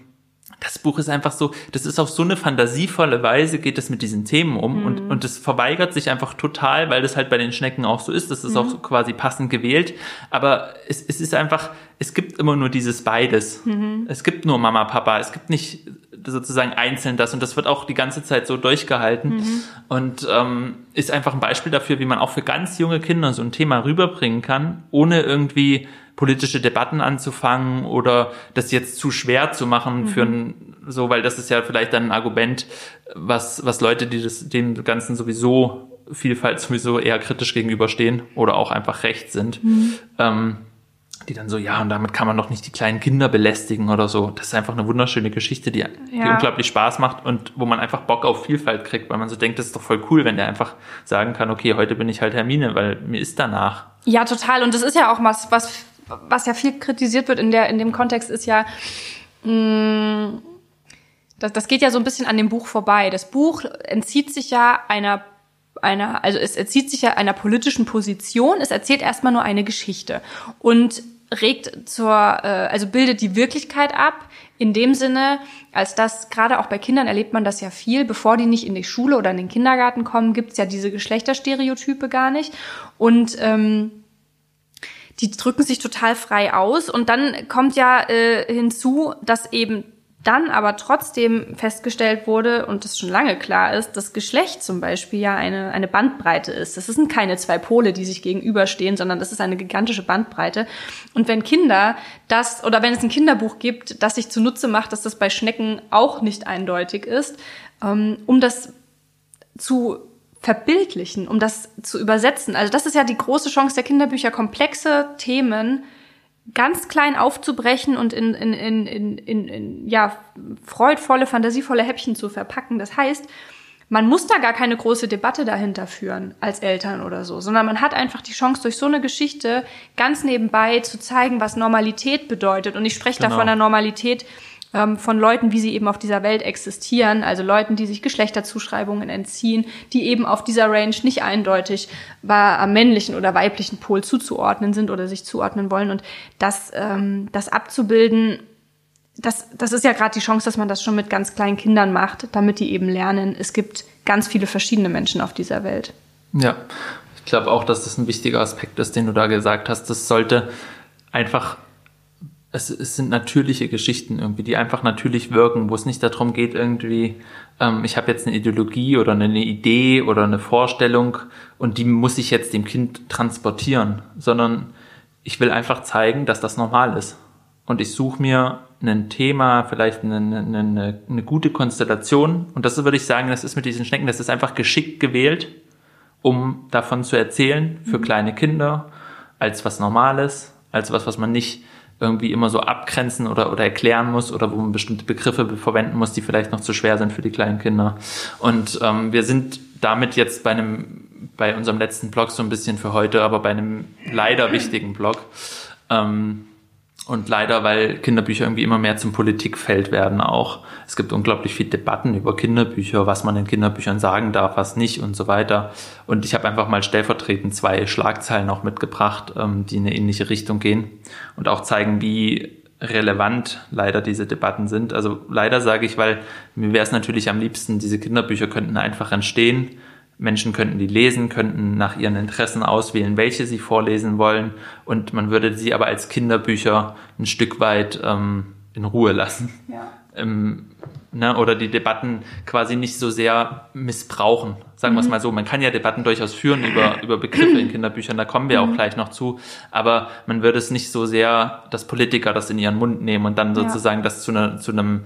das Buch ist einfach so, das ist auf so eine fantasievolle Weise geht es mit diesen Themen um mhm. und, und es verweigert sich einfach total, weil das halt bei den Schnecken auch so ist. Das ist mhm. auch quasi passend gewählt. Aber es, es ist einfach, es gibt immer nur dieses beides. Mhm. Es gibt nur Mama, Papa. Es gibt nicht sozusagen einzeln das und das wird auch die ganze Zeit so durchgehalten mhm. und ähm, ist einfach ein Beispiel dafür, wie man auch für ganz junge Kinder so ein Thema rüberbringen kann, ohne irgendwie politische Debatten anzufangen oder das jetzt zu schwer zu machen mhm. für ein, so, weil das ist ja vielleicht dann ein Argument, was, was Leute, die das, dem Ganzen sowieso Vielfalt sowieso eher kritisch gegenüberstehen oder auch einfach recht sind, mhm. ähm, die dann so, ja, und damit kann man doch nicht die kleinen Kinder belästigen oder so. Das ist einfach eine wunderschöne Geschichte, die, ja. die unglaublich Spaß macht und wo man einfach Bock auf Vielfalt kriegt, weil man so denkt, das ist doch voll cool, wenn der einfach sagen kann, okay, heute bin ich halt Hermine, weil mir ist danach. Ja, total. Und das ist ja auch was, was was ja viel kritisiert wird in, der, in dem Kontext, ist ja, mh, mm, das, das geht ja so ein bisschen an dem Buch vorbei. Das Buch entzieht sich ja einer einer, also es erzieht sich ja einer politischen Position. Es erzählt erstmal nur eine Geschichte und regt zur, äh, also bildet die Wirklichkeit ab. In dem Sinne, als dass gerade auch bei Kindern erlebt man das ja viel, bevor die nicht in die Schule oder in den Kindergarten kommen, gibt's ja diese Geschlechterstereotype gar nicht. Und ähm, die drücken sich total frei aus. Und dann kommt ja äh, hinzu, dass eben dann aber trotzdem festgestellt wurde und das schon lange klar ist, dass Geschlecht zum Beispiel ja eine, eine Bandbreite ist. Das sind keine zwei Pole, die sich gegenüberstehen, sondern das ist eine gigantische Bandbreite. Und wenn Kinder das, oder wenn es ein Kinderbuch gibt, das sich zunutze macht, dass das bei Schnecken auch nicht eindeutig ist, ähm, um das zu verbildlichen, um das zu übersetzen. Also das ist ja die große Chance der Kinderbücher, komplexe Themen ganz klein aufzubrechen und in, in, in, in, in, in ja, freudvolle, fantasievolle Häppchen zu verpacken. Das heißt, man muss da gar keine große Debatte dahinter führen als Eltern oder so, sondern man hat einfach die Chance, durch so eine Geschichte ganz nebenbei zu zeigen, was Normalität bedeutet. Und ich spreche genau. da von der Normalität ähm, von Leuten, wie sie eben auf dieser Welt existieren, also Leuten, die sich Geschlechterzuschreibungen entziehen, die eben auf dieser Range nicht eindeutig war, am männlichen oder weiblichen Pol zuzuordnen sind oder sich zuordnen wollen. Und das, ähm, das abzubilden, das, das ist ja gerade die Chance, dass man das schon mit ganz kleinen Kindern macht, damit die eben lernen, es gibt ganz viele verschiedene Menschen auf dieser Welt. Ja, ich glaube auch, dass das ein wichtiger Aspekt ist, den du da gesagt hast. Das sollte einfach, es, es sind natürliche Geschichten irgendwie, die einfach natürlich wirken, wo es nicht darum geht, irgendwie, ähm, ich habe jetzt eine Ideologie oder eine Idee oder eine Vorstellung und die muss ich jetzt dem Kind transportieren, sondern ich will einfach zeigen, dass das normal ist. Und ich suche mir ein Thema, vielleicht eine, eine, eine gute Konstellation. Und das würde ich sagen, das ist mit diesen Schnecken, das ist einfach geschickt gewählt um davon zu erzählen für mhm. kleine Kinder als was Normales, als was, was man nicht irgendwie immer so abgrenzen oder, oder erklären muss oder wo man bestimmte Begriffe verwenden muss, die vielleicht noch zu schwer sind für die kleinen Kinder. Und ähm, wir sind damit jetzt bei einem, bei unserem letzten Blog so ein bisschen für heute, aber bei einem leider wichtigen Blog. Ähm, und leider, weil Kinderbücher irgendwie immer mehr zum Politikfeld werden auch. Es gibt unglaublich viele Debatten über Kinderbücher, was man in Kinderbüchern sagen darf, was nicht und so weiter. Und ich habe einfach mal stellvertretend zwei Schlagzeilen auch mitgebracht, ähm, die in eine ähnliche Richtung gehen und auch zeigen, wie relevant leider diese Debatten sind. Also leider sage ich, weil mir wäre es natürlich am liebsten, diese Kinderbücher könnten einfach entstehen Menschen könnten die lesen, könnten nach ihren Interessen auswählen, welche sie vorlesen wollen und man würde sie aber als Kinderbücher ein Stück weit ähm, in Ruhe lassen. Ja. Ähm, ne, oder die Debatten quasi nicht so sehr missbrauchen. Sagen mhm. wir es mal so. Man kann ja Debatten durchaus führen über, über Begriffe in Kinderbüchern, da kommen wir mhm. auch gleich noch zu. Aber man würde es nicht so sehr, dass Politiker das in ihren Mund nehmen und dann sozusagen ja. das zu, ne, zu einem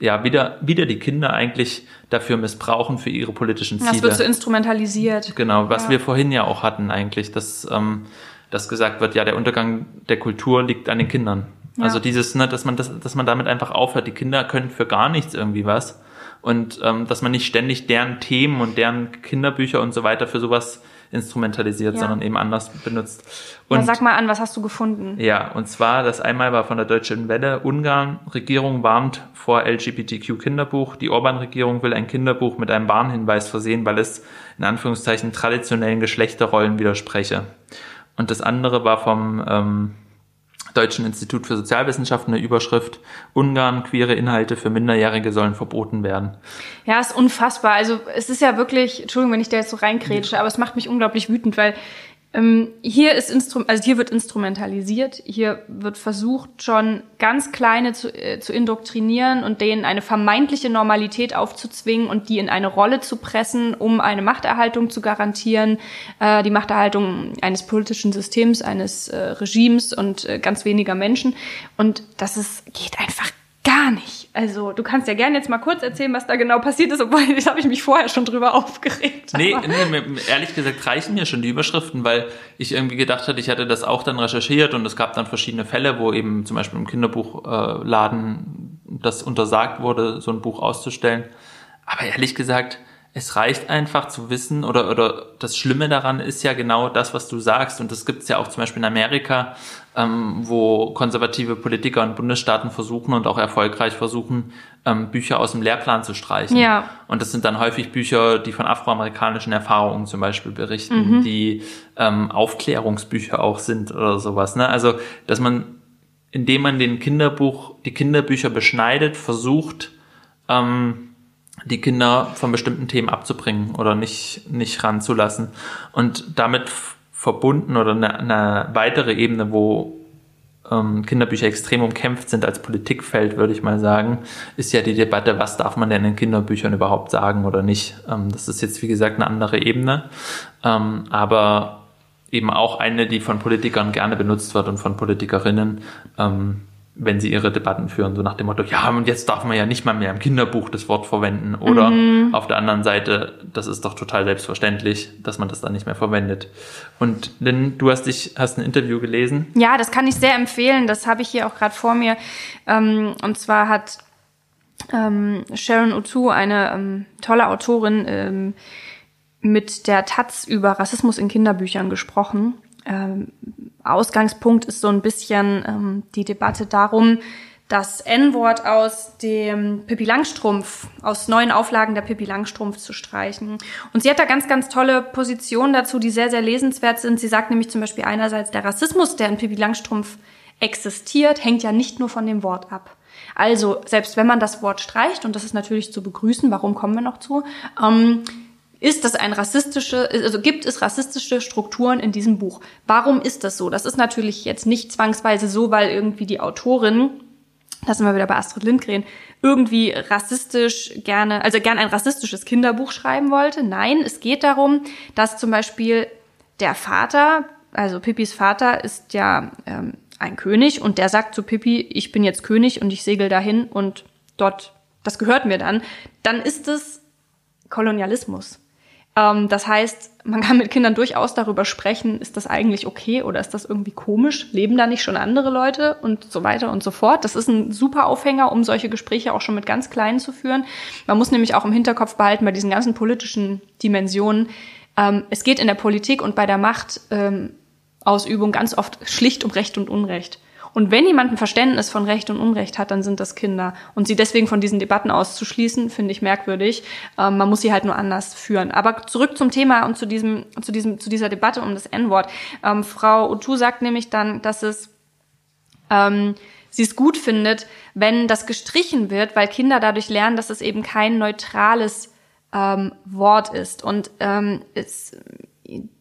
ja, wieder, wieder die Kinder eigentlich dafür missbrauchen für ihre politischen Ziele. Das wird so instrumentalisiert. Genau, was ja. wir vorhin ja auch hatten eigentlich, dass, ähm, dass gesagt wird, ja, der Untergang der Kultur liegt an den Kindern. Ja. Also dieses, ne, dass man das, dass man damit einfach aufhört, die Kinder können für gar nichts irgendwie was. Und ähm, dass man nicht ständig deren Themen und deren Kinderbücher und so weiter für sowas instrumentalisiert, ja. sondern eben anders benutzt. Und ja, sag mal an, was hast du gefunden? Ja, und zwar, das einmal war von der Deutschen Welle, Ungarn-Regierung warnt vor LGBTQ-Kinderbuch. Die Orban-Regierung will ein Kinderbuch mit einem Warnhinweis versehen, weil es in Anführungszeichen traditionellen Geschlechterrollen widerspreche. Und das andere war vom ähm, Deutschen Institut für Sozialwissenschaften eine Überschrift, Ungarn, queere Inhalte für Minderjährige sollen verboten werden. Ja, ist unfassbar. Also es ist ja wirklich, Entschuldigung, wenn ich da jetzt so reinkrätsche, aber es macht mich unglaublich wütend, weil hier ist Instrum also hier wird instrumentalisiert, hier wird versucht schon ganz kleine zu, äh, zu indoktrinieren und denen eine vermeintliche Normalität aufzuzwingen und die in eine Rolle zu pressen, um eine Machterhaltung zu garantieren, äh, die Machterhaltung eines politischen Systems, eines äh, Regimes und äh, ganz weniger Menschen und das ist geht einfach gar nicht. Also, du kannst ja gerne jetzt mal kurz erzählen, was da genau passiert ist, obwohl das habe ich mich vorher schon drüber aufgeregt. Nee, nee, ehrlich gesagt reichen mir schon die Überschriften, weil ich irgendwie gedacht hatte, ich hatte das auch dann recherchiert und es gab dann verschiedene Fälle, wo eben zum Beispiel im Kinderbuchladen das untersagt wurde, so ein Buch auszustellen. Aber ehrlich gesagt, es reicht einfach zu wissen oder, oder das Schlimme daran ist ja genau das, was du sagst. Und das gibt es ja auch zum Beispiel in Amerika, ähm, wo konservative Politiker und Bundesstaaten versuchen und auch erfolgreich versuchen, ähm, Bücher aus dem Lehrplan zu streichen. Ja. Und das sind dann häufig Bücher, die von afroamerikanischen Erfahrungen zum Beispiel berichten, mhm. die ähm, Aufklärungsbücher auch sind oder sowas. Ne? Also, dass man, indem man den Kinderbuch, die Kinderbücher beschneidet, versucht, ähm, die Kinder von bestimmten Themen abzubringen oder nicht, nicht ranzulassen. Und damit verbunden oder eine, eine weitere Ebene, wo ähm, Kinderbücher extrem umkämpft sind als Politikfeld, würde ich mal sagen, ist ja die Debatte, was darf man denn in Kinderbüchern überhaupt sagen oder nicht. Ähm, das ist jetzt, wie gesagt, eine andere Ebene, ähm, aber eben auch eine, die von Politikern gerne benutzt wird und von Politikerinnen. Ähm, wenn sie ihre Debatten führen, so nach dem Motto, ja, und jetzt darf man ja nicht mal mehr im Kinderbuch das Wort verwenden. Oder mhm. auf der anderen Seite, das ist doch total selbstverständlich, dass man das dann nicht mehr verwendet. Und Lynn, du hast dich, hast ein Interview gelesen. Ja, das kann ich sehr empfehlen. Das habe ich hier auch gerade vor mir. Ähm, und zwar hat ähm, Sharon O'Toole, eine ähm, tolle Autorin, mit der Taz über Rassismus in Kinderbüchern gesprochen. Ausgangspunkt ist so ein bisschen ähm, die Debatte darum, das N-Wort aus dem Pippi Langstrumpf, aus neuen Auflagen der Pippi Langstrumpf zu streichen. Und sie hat da ganz, ganz tolle Positionen dazu, die sehr, sehr lesenswert sind. Sie sagt nämlich zum Beispiel einerseits, der Rassismus, der in Pippi Langstrumpf existiert, hängt ja nicht nur von dem Wort ab. Also, selbst wenn man das Wort streicht, und das ist natürlich zu begrüßen, warum kommen wir noch zu, ähm, ist das ein rassistische, also gibt es rassistische Strukturen in diesem Buch? Warum ist das so? Das ist natürlich jetzt nicht zwangsweise so, weil irgendwie die Autorin da sind wir wieder bei Astrid Lindgren, irgendwie rassistisch gerne, also gern ein rassistisches Kinderbuch schreiben wollte. Nein, es geht darum, dass zum Beispiel der Vater, also Pippis Vater ist ja ähm, ein König und der sagt zu Pippi, ich bin jetzt König und ich segel dahin und dort, das gehört mir dann. Dann ist es Kolonialismus. Ähm, das heißt, man kann mit Kindern durchaus darüber sprechen, ist das eigentlich okay oder ist das irgendwie komisch? Leben da nicht schon andere Leute und so weiter und so fort? Das ist ein super Aufhänger, um solche Gespräche auch schon mit ganz Kleinen zu führen. Man muss nämlich auch im Hinterkopf behalten bei diesen ganzen politischen Dimensionen. Ähm, es geht in der Politik und bei der Machtausübung ähm, ganz oft schlicht um Recht und Unrecht. Und wenn jemand ein Verständnis von Recht und Unrecht hat, dann sind das Kinder. Und sie deswegen von diesen Debatten auszuschließen, finde ich merkwürdig. Ähm, man muss sie halt nur anders führen. Aber zurück zum Thema und zu diesem, zu diesem, zu dieser Debatte um das N-Wort. Ähm, Frau Utu sagt nämlich dann, dass es, ähm, sie es gut findet, wenn das gestrichen wird, weil Kinder dadurch lernen, dass es eben kein neutrales ähm, Wort ist. Und ähm, es,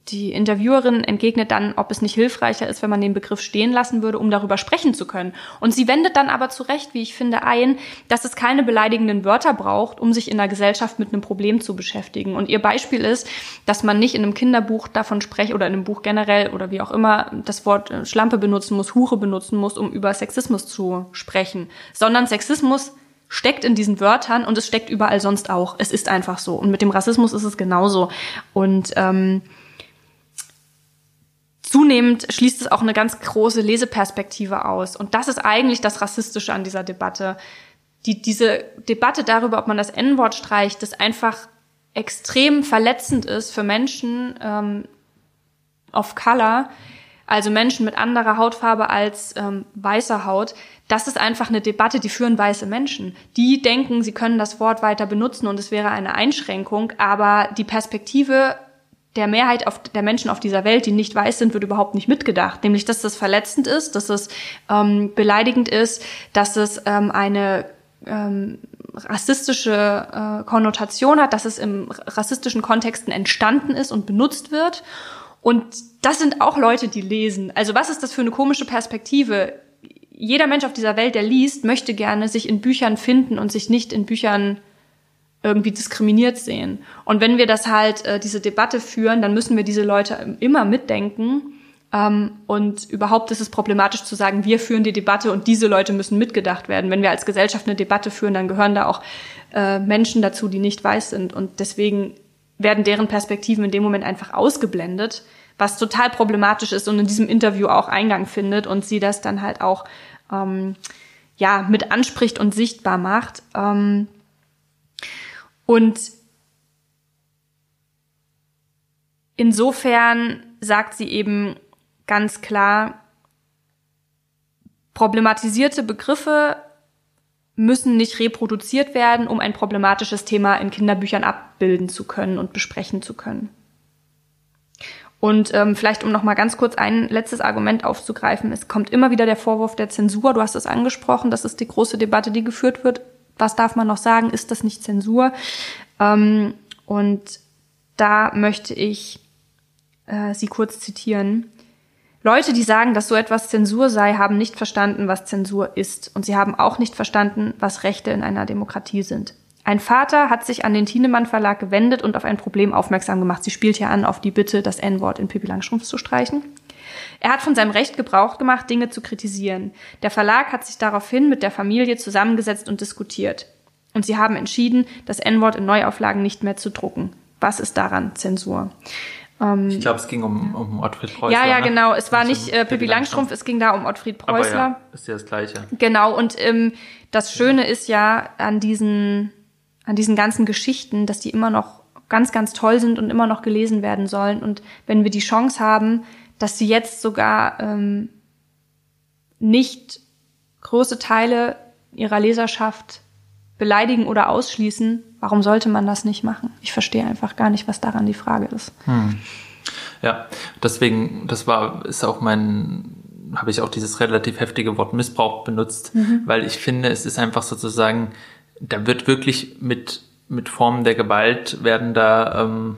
die Interviewerin entgegnet dann, ob es nicht hilfreicher ist, wenn man den Begriff stehen lassen würde, um darüber sprechen zu können. Und sie wendet dann aber zu Recht, wie ich finde, ein, dass es keine beleidigenden Wörter braucht, um sich in der Gesellschaft mit einem Problem zu beschäftigen. Und ihr Beispiel ist, dass man nicht in einem Kinderbuch davon spreche oder in einem Buch generell oder wie auch immer das Wort äh, Schlampe benutzen muss, Hure benutzen muss, um über Sexismus zu sprechen, sondern Sexismus steckt in diesen Wörtern und es steckt überall sonst auch. Es ist einfach so. Und mit dem Rassismus ist es genauso. Und ähm, Zunehmend schließt es auch eine ganz große Leseperspektive aus. Und das ist eigentlich das Rassistische an dieser Debatte. Die, diese Debatte darüber, ob man das N-Wort streicht, das einfach extrem verletzend ist für Menschen ähm, of Color, also Menschen mit anderer Hautfarbe als ähm, weißer Haut, das ist einfach eine Debatte, die führen weiße Menschen. Die denken, sie können das Wort weiter benutzen und es wäre eine Einschränkung, aber die Perspektive der Mehrheit auf, der Menschen auf dieser Welt, die nicht weiß sind, wird überhaupt nicht mitgedacht. Nämlich, dass das verletzend ist, dass es ähm, beleidigend ist, dass es ähm, eine ähm, rassistische äh, Konnotation hat, dass es im rassistischen Kontexten entstanden ist und benutzt wird. Und das sind auch Leute, die lesen. Also was ist das für eine komische Perspektive? Jeder Mensch auf dieser Welt, der liest, möchte gerne sich in Büchern finden und sich nicht in Büchern irgendwie diskriminiert sehen. Und wenn wir das halt, äh, diese Debatte führen, dann müssen wir diese Leute immer mitdenken. Ähm, und überhaupt ist es problematisch zu sagen, wir führen die Debatte und diese Leute müssen mitgedacht werden. Wenn wir als Gesellschaft eine Debatte führen, dann gehören da auch äh, Menschen dazu, die nicht weiß sind. Und deswegen werden deren Perspektiven in dem Moment einfach ausgeblendet, was total problematisch ist und in diesem Interview auch Eingang findet und sie das dann halt auch ähm, ja mit anspricht und sichtbar macht. Ähm, und insofern sagt sie eben ganz klar, problematisierte Begriffe müssen nicht reproduziert werden, um ein problematisches Thema in Kinderbüchern abbilden zu können und besprechen zu können. Und ähm, vielleicht, um noch mal ganz kurz ein letztes Argument aufzugreifen, es kommt immer wieder der Vorwurf der Zensur. Du hast es angesprochen, das ist die große Debatte, die geführt wird was darf man noch sagen, ist das nicht Zensur? Ähm, und da möchte ich äh, Sie kurz zitieren. Leute, die sagen, dass so etwas Zensur sei, haben nicht verstanden, was Zensur ist. Und sie haben auch nicht verstanden, was Rechte in einer Demokratie sind. Ein Vater hat sich an den Thienemann Verlag gewendet und auf ein Problem aufmerksam gemacht. Sie spielt hier an auf die Bitte, das N-Wort in Pippi Langstrumpf zu streichen. Er hat von seinem Recht Gebrauch gemacht, Dinge zu kritisieren. Der Verlag hat sich daraufhin mit der Familie zusammengesetzt und diskutiert. Und sie haben entschieden, das N-Wort in Neuauflagen nicht mehr zu drucken. Was ist daran Zensur? Ähm, ich glaube, es ging um, um Ottfried Preußler. Ja, ja, ne? genau. Es war nicht äh, Pippi Langstrumpf, es ging da um Ottfried Preußler. Aber ja, ist ja das Gleiche. Genau. Und ähm, das Schöne ist ja an diesen, an diesen ganzen Geschichten, dass die immer noch ganz, ganz toll sind und immer noch gelesen werden sollen. Und wenn wir die Chance haben, dass sie jetzt sogar ähm, nicht große Teile ihrer Leserschaft beleidigen oder ausschließen, warum sollte man das nicht machen? Ich verstehe einfach gar nicht, was daran die Frage ist. Hm. Ja, deswegen, das war, ist auch mein, habe ich auch dieses relativ heftige Wort Missbrauch benutzt, mhm. weil ich finde, es ist einfach sozusagen, da wird wirklich mit, mit Formen der Gewalt werden da ähm,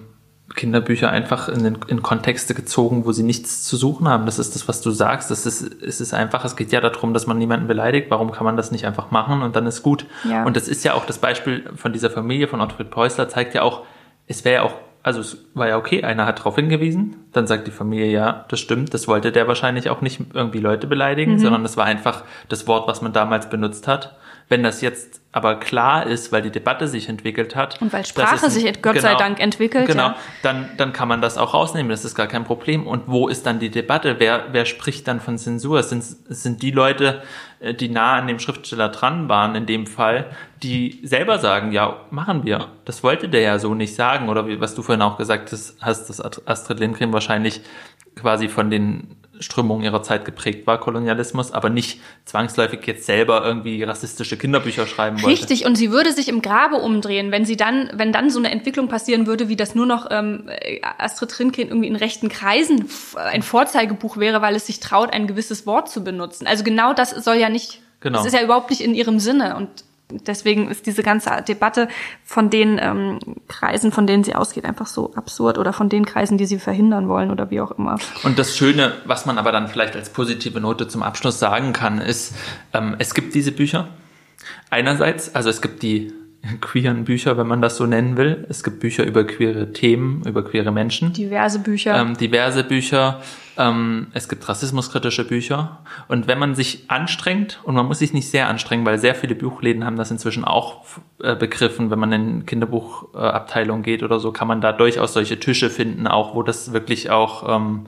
Kinderbücher einfach in, den, in Kontexte gezogen, wo sie nichts zu suchen haben. Das ist das, was du sagst. Das ist, es ist einfach, es geht ja darum, dass man niemanden beleidigt. Warum kann man das nicht einfach machen und dann ist gut? Ja. Und das ist ja auch das Beispiel von dieser Familie von Ottfried Preußler, zeigt ja auch, es wäre ja auch, also es war ja okay, einer hat darauf hingewiesen, dann sagt die Familie, ja, das stimmt, das wollte der wahrscheinlich auch nicht irgendwie Leute beleidigen, mhm. sondern das war einfach das Wort, was man damals benutzt hat. Wenn das jetzt aber klar ist, weil die Debatte sich entwickelt hat. Und weil Sprache ein, sich Gott genau, sei Dank entwickelt. Genau, ja. dann, dann kann man das auch rausnehmen, das ist gar kein Problem. Und wo ist dann die Debatte? Wer, wer spricht dann von Zensur? Sind, sind die Leute, äh, die nah an dem Schriftsteller dran waren, in dem Fall, die selber sagen, ja, machen wir. Das wollte der ja so nicht sagen. Oder wie, was du vorhin auch gesagt hast, hast dass Astrid Lindgren wahrscheinlich quasi von den Strömung ihrer Zeit geprägt war, Kolonialismus, aber nicht zwangsläufig jetzt selber irgendwie rassistische Kinderbücher schreiben wollte. Richtig, und sie würde sich im Grabe umdrehen, wenn sie dann, wenn dann so eine Entwicklung passieren würde, wie das nur noch ähm, Astrid Lindgren irgendwie in rechten Kreisen ein Vorzeigebuch wäre, weil es sich traut, ein gewisses Wort zu benutzen. Also genau das soll ja nicht, genau. das ist ja überhaupt nicht in ihrem Sinne und deswegen ist diese ganze Debatte von den ähm, Kreisen, von denen sie ausgeht, einfach so absurd oder von den Kreisen, die sie verhindern wollen oder wie auch immer. Und das Schöne, was man aber dann vielleicht als positive Note zum Abschluss sagen kann, ist, ähm, es gibt diese Bücher. Einerseits, also es gibt die queeren Bücher, wenn man das so nennen will. Es gibt Bücher über queere Themen, über queere Menschen. Diverse Bücher. Ähm, diverse Bücher. Ähm, es gibt rassismuskritische Bücher. Und wenn man sich anstrengt, und man muss sich nicht sehr anstrengen, weil sehr viele Buchläden haben das inzwischen auch äh, begriffen, wenn man in Kinderbuchabteilungen geht oder so, kann man da durchaus solche Tische finden, auch wo das wirklich auch ähm,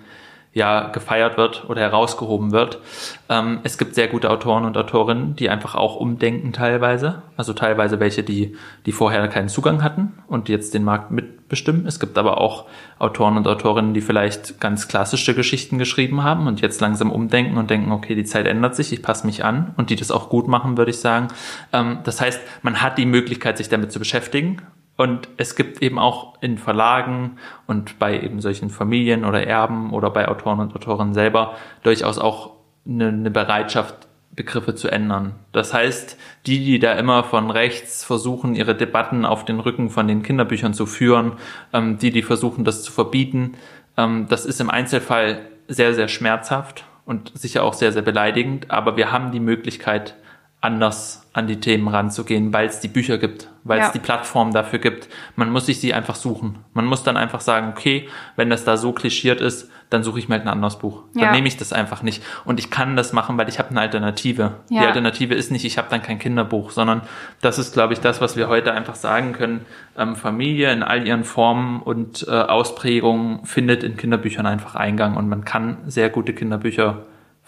ja gefeiert wird oder herausgehoben wird. Ähm, es gibt sehr gute Autoren und Autorinnen, die einfach auch umdenken teilweise. Also teilweise welche, die, die vorher keinen Zugang hatten und jetzt den Markt mitbestimmen. Es gibt aber auch Autoren und Autorinnen, die vielleicht ganz klassische Geschichten geschrieben haben und jetzt langsam umdenken und denken, okay, die Zeit ändert sich, ich passe mich an und die das auch gut machen, würde ich sagen. Ähm, das heißt, man hat die Möglichkeit, sich damit zu beschäftigen und es gibt eben auch in Verlagen und bei eben solchen Familien oder Erben oder bei Autoren und Autorinnen selber durchaus auch eine, eine Bereitschaft, Begriffe zu ändern. Das heißt, die, die da immer von rechts versuchen, ihre Debatten auf den Rücken von den Kinderbüchern zu führen, ähm, die, die versuchen, das zu verbieten, ähm, das ist im Einzelfall sehr, sehr schmerzhaft und sicher auch sehr, sehr beleidigend. Aber wir haben die Möglichkeit, anders an die Themen ranzugehen, weil es die Bücher gibt, weil es ja. die Plattform dafür gibt. Man muss sich sie einfach suchen. Man muss dann einfach sagen, okay, wenn das da so klischiert ist, dann suche ich mir halt ein anderes Buch. Dann ja. nehme ich das einfach nicht. Und ich kann das machen, weil ich habe eine Alternative. Ja. Die Alternative ist nicht, ich habe dann kein Kinderbuch, sondern das ist, glaube ich, das, was wir heute einfach sagen können. Ähm, Familie in all ihren Formen und äh, Ausprägungen findet in Kinderbüchern einfach Eingang und man kann sehr gute Kinderbücher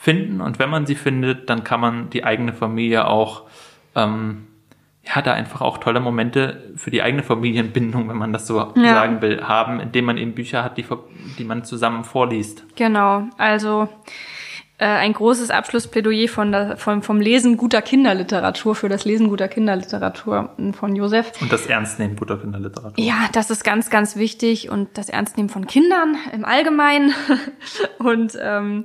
finden und wenn man sie findet, dann kann man die eigene Familie auch, ähm, ja, da einfach auch tolle Momente für die eigene Familienbindung, wenn man das so ja. sagen will, haben, indem man eben Bücher hat, die, die man zusammen vorliest. Genau, also äh, ein großes Abschlussplädoyer von der, vom, vom Lesen guter Kinderliteratur für das Lesen guter Kinderliteratur von Josef. Und das Ernstnehmen guter Kinderliteratur. Ja, das ist ganz, ganz wichtig und das Ernstnehmen von Kindern im Allgemeinen und ähm,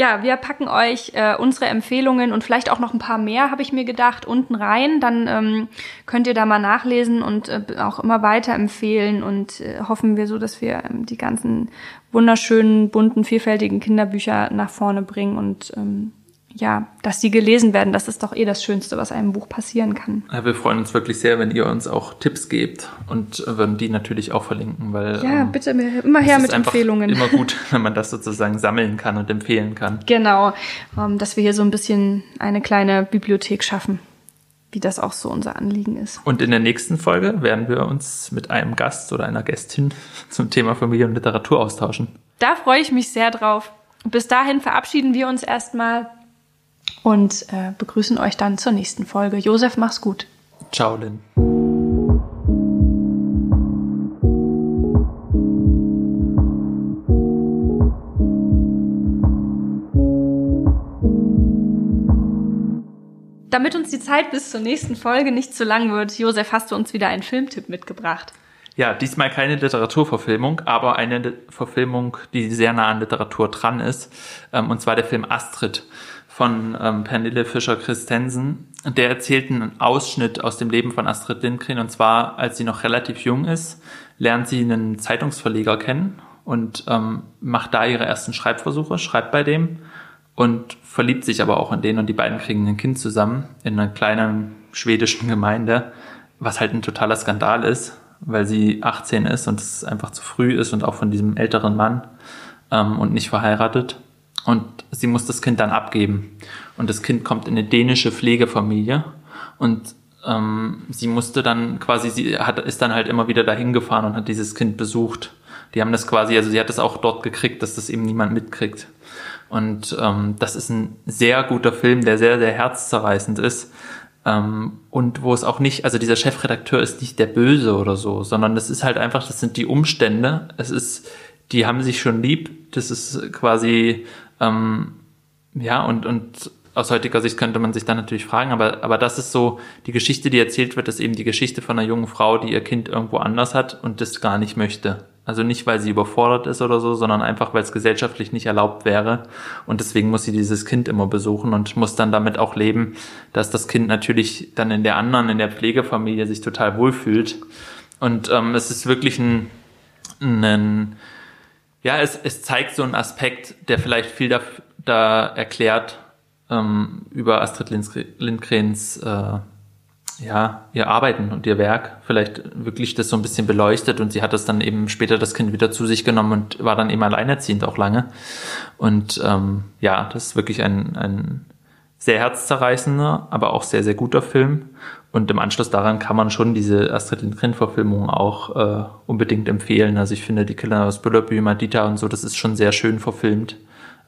ja, wir packen euch äh, unsere Empfehlungen und vielleicht auch noch ein paar mehr, habe ich mir gedacht, unten rein. Dann ähm, könnt ihr da mal nachlesen und äh, auch immer weiterempfehlen und äh, hoffen wir so, dass wir ähm, die ganzen wunderschönen, bunten, vielfältigen Kinderbücher nach vorne bringen und ähm, ja, dass die gelesen werden, das ist doch eh das Schönste, was einem Buch passieren kann. Ja, wir freuen uns wirklich sehr, wenn ihr uns auch Tipps gebt und würden die natürlich auch verlinken, weil ja, ähm, bitte immer her mit Empfehlungen. Immer gut, wenn man das sozusagen sammeln kann und empfehlen kann. Genau, ähm, dass wir hier so ein bisschen eine kleine Bibliothek schaffen, wie das auch so unser Anliegen ist. Und in der nächsten Folge werden wir uns mit einem Gast oder einer Gästin zum Thema Familie und Literatur austauschen. Da freue ich mich sehr drauf. Bis dahin verabschieden wir uns erstmal und äh, begrüßen euch dann zur nächsten Folge. Josef, mach's gut. Ciao, Lynn. Damit uns die Zeit bis zur nächsten Folge nicht zu lang wird, Josef, hast du uns wieder einen Filmtipp mitgebracht. Ja, diesmal keine Literaturverfilmung, aber eine Verfilmung, die sehr nah an Literatur dran ist. Ähm, und zwar der Film Astrid von ähm, Pernille Fischer-Christensen. Der erzählt einen Ausschnitt aus dem Leben von Astrid Lindgren. Und zwar, als sie noch relativ jung ist, lernt sie einen Zeitungsverleger kennen und ähm, macht da ihre ersten Schreibversuche, schreibt bei dem und verliebt sich aber auch in den und die beiden kriegen ein Kind zusammen in einer kleinen schwedischen Gemeinde, was halt ein totaler Skandal ist, weil sie 18 ist und es einfach zu früh ist und auch von diesem älteren Mann ähm, und nicht verheiratet. Und sie muss das Kind dann abgeben. Und das Kind kommt in eine dänische Pflegefamilie und ähm, sie musste dann quasi, sie hat, ist dann halt immer wieder dahin gefahren und hat dieses Kind besucht. Die haben das quasi, also sie hat das auch dort gekriegt, dass das eben niemand mitkriegt. Und ähm, das ist ein sehr guter Film, der sehr, sehr herzzerreißend ist. Ähm, und wo es auch nicht, also dieser Chefredakteur ist nicht der Böse oder so, sondern das ist halt einfach, das sind die Umstände. Es ist, die haben sich schon lieb. Das ist quasi, ähm, ja, und, und aus heutiger Sicht könnte man sich dann natürlich fragen, aber, aber das ist so, die Geschichte, die erzählt wird, ist eben die Geschichte von einer jungen Frau, die ihr Kind irgendwo anders hat und das gar nicht möchte. Also nicht, weil sie überfordert ist oder so, sondern einfach, weil es gesellschaftlich nicht erlaubt wäre. Und deswegen muss sie dieses Kind immer besuchen und muss dann damit auch leben, dass das Kind natürlich dann in der anderen, in der Pflegefamilie sich total wohlfühlt. Und ähm, es ist wirklich ein, ein ja, es, es zeigt so einen Aspekt, der vielleicht viel da, da erklärt, ähm, über Astrid Lindgrens äh, ja, ihr Arbeiten und ihr Werk vielleicht wirklich das so ein bisschen beleuchtet und sie hat das dann eben später das Kind wieder zu sich genommen und war dann eben alleinerziehend auch lange. Und ähm, ja, das ist wirklich ein, ein sehr herzzerreißender, aber auch sehr, sehr guter Film. Und im Anschluss daran kann man schon diese Astrid Lindgren-Verfilmung auch äh, unbedingt empfehlen. Also ich finde die Kinder aus Büllerbü, Madita und so, das ist schon sehr schön verfilmt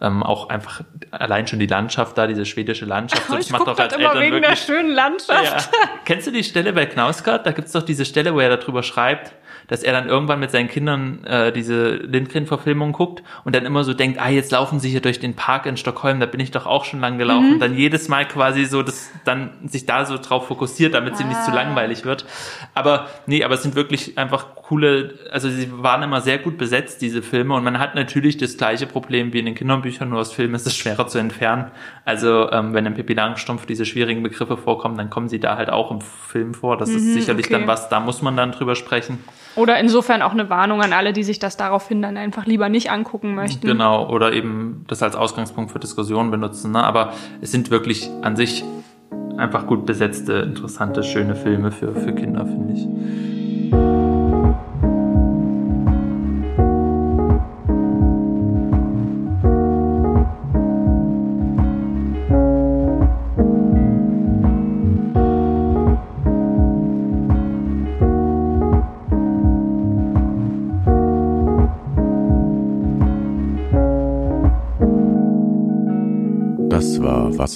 ähm, auch einfach allein schon die Landschaft da, diese schwedische Landschaft. So, das ich macht doch als immer Eltern wegen wirklich, der schönen Landschaft. Ja. Kennst du die Stelle bei Knausgard? Da gibt's doch diese Stelle, wo er darüber schreibt, dass er dann irgendwann mit seinen Kindern äh, diese Lindgren-Verfilmung guckt und dann immer so denkt, ah, jetzt laufen sie hier durch den Park in Stockholm, da bin ich doch auch schon lang gelaufen. Mhm. Und dann jedes Mal quasi so, das dann sich da so drauf fokussiert, damit sie ah. nicht zu ah. langweilig wird. Aber nee, aber es sind wirklich einfach coole, also sie waren immer sehr gut besetzt, diese Filme, und man hat natürlich das gleiche Problem wie in den Kinderbüchern, nur aus Filmen ist es schwerer zu entfernen. Also ähm, wenn im Pippi Langstrumpf diese schwierigen Begriffe vorkommen, dann kommen sie da halt auch im Film vor. Das mhm, ist sicherlich okay. dann was, da muss man dann drüber sprechen. Oder insofern auch eine Warnung an alle, die sich das daraufhin dann einfach lieber nicht angucken möchten. Genau, oder eben das als Ausgangspunkt für Diskussionen benutzen. Ne? Aber es sind wirklich an sich einfach gut besetzte, interessante, schöne Filme für, für Kinder, finde ich.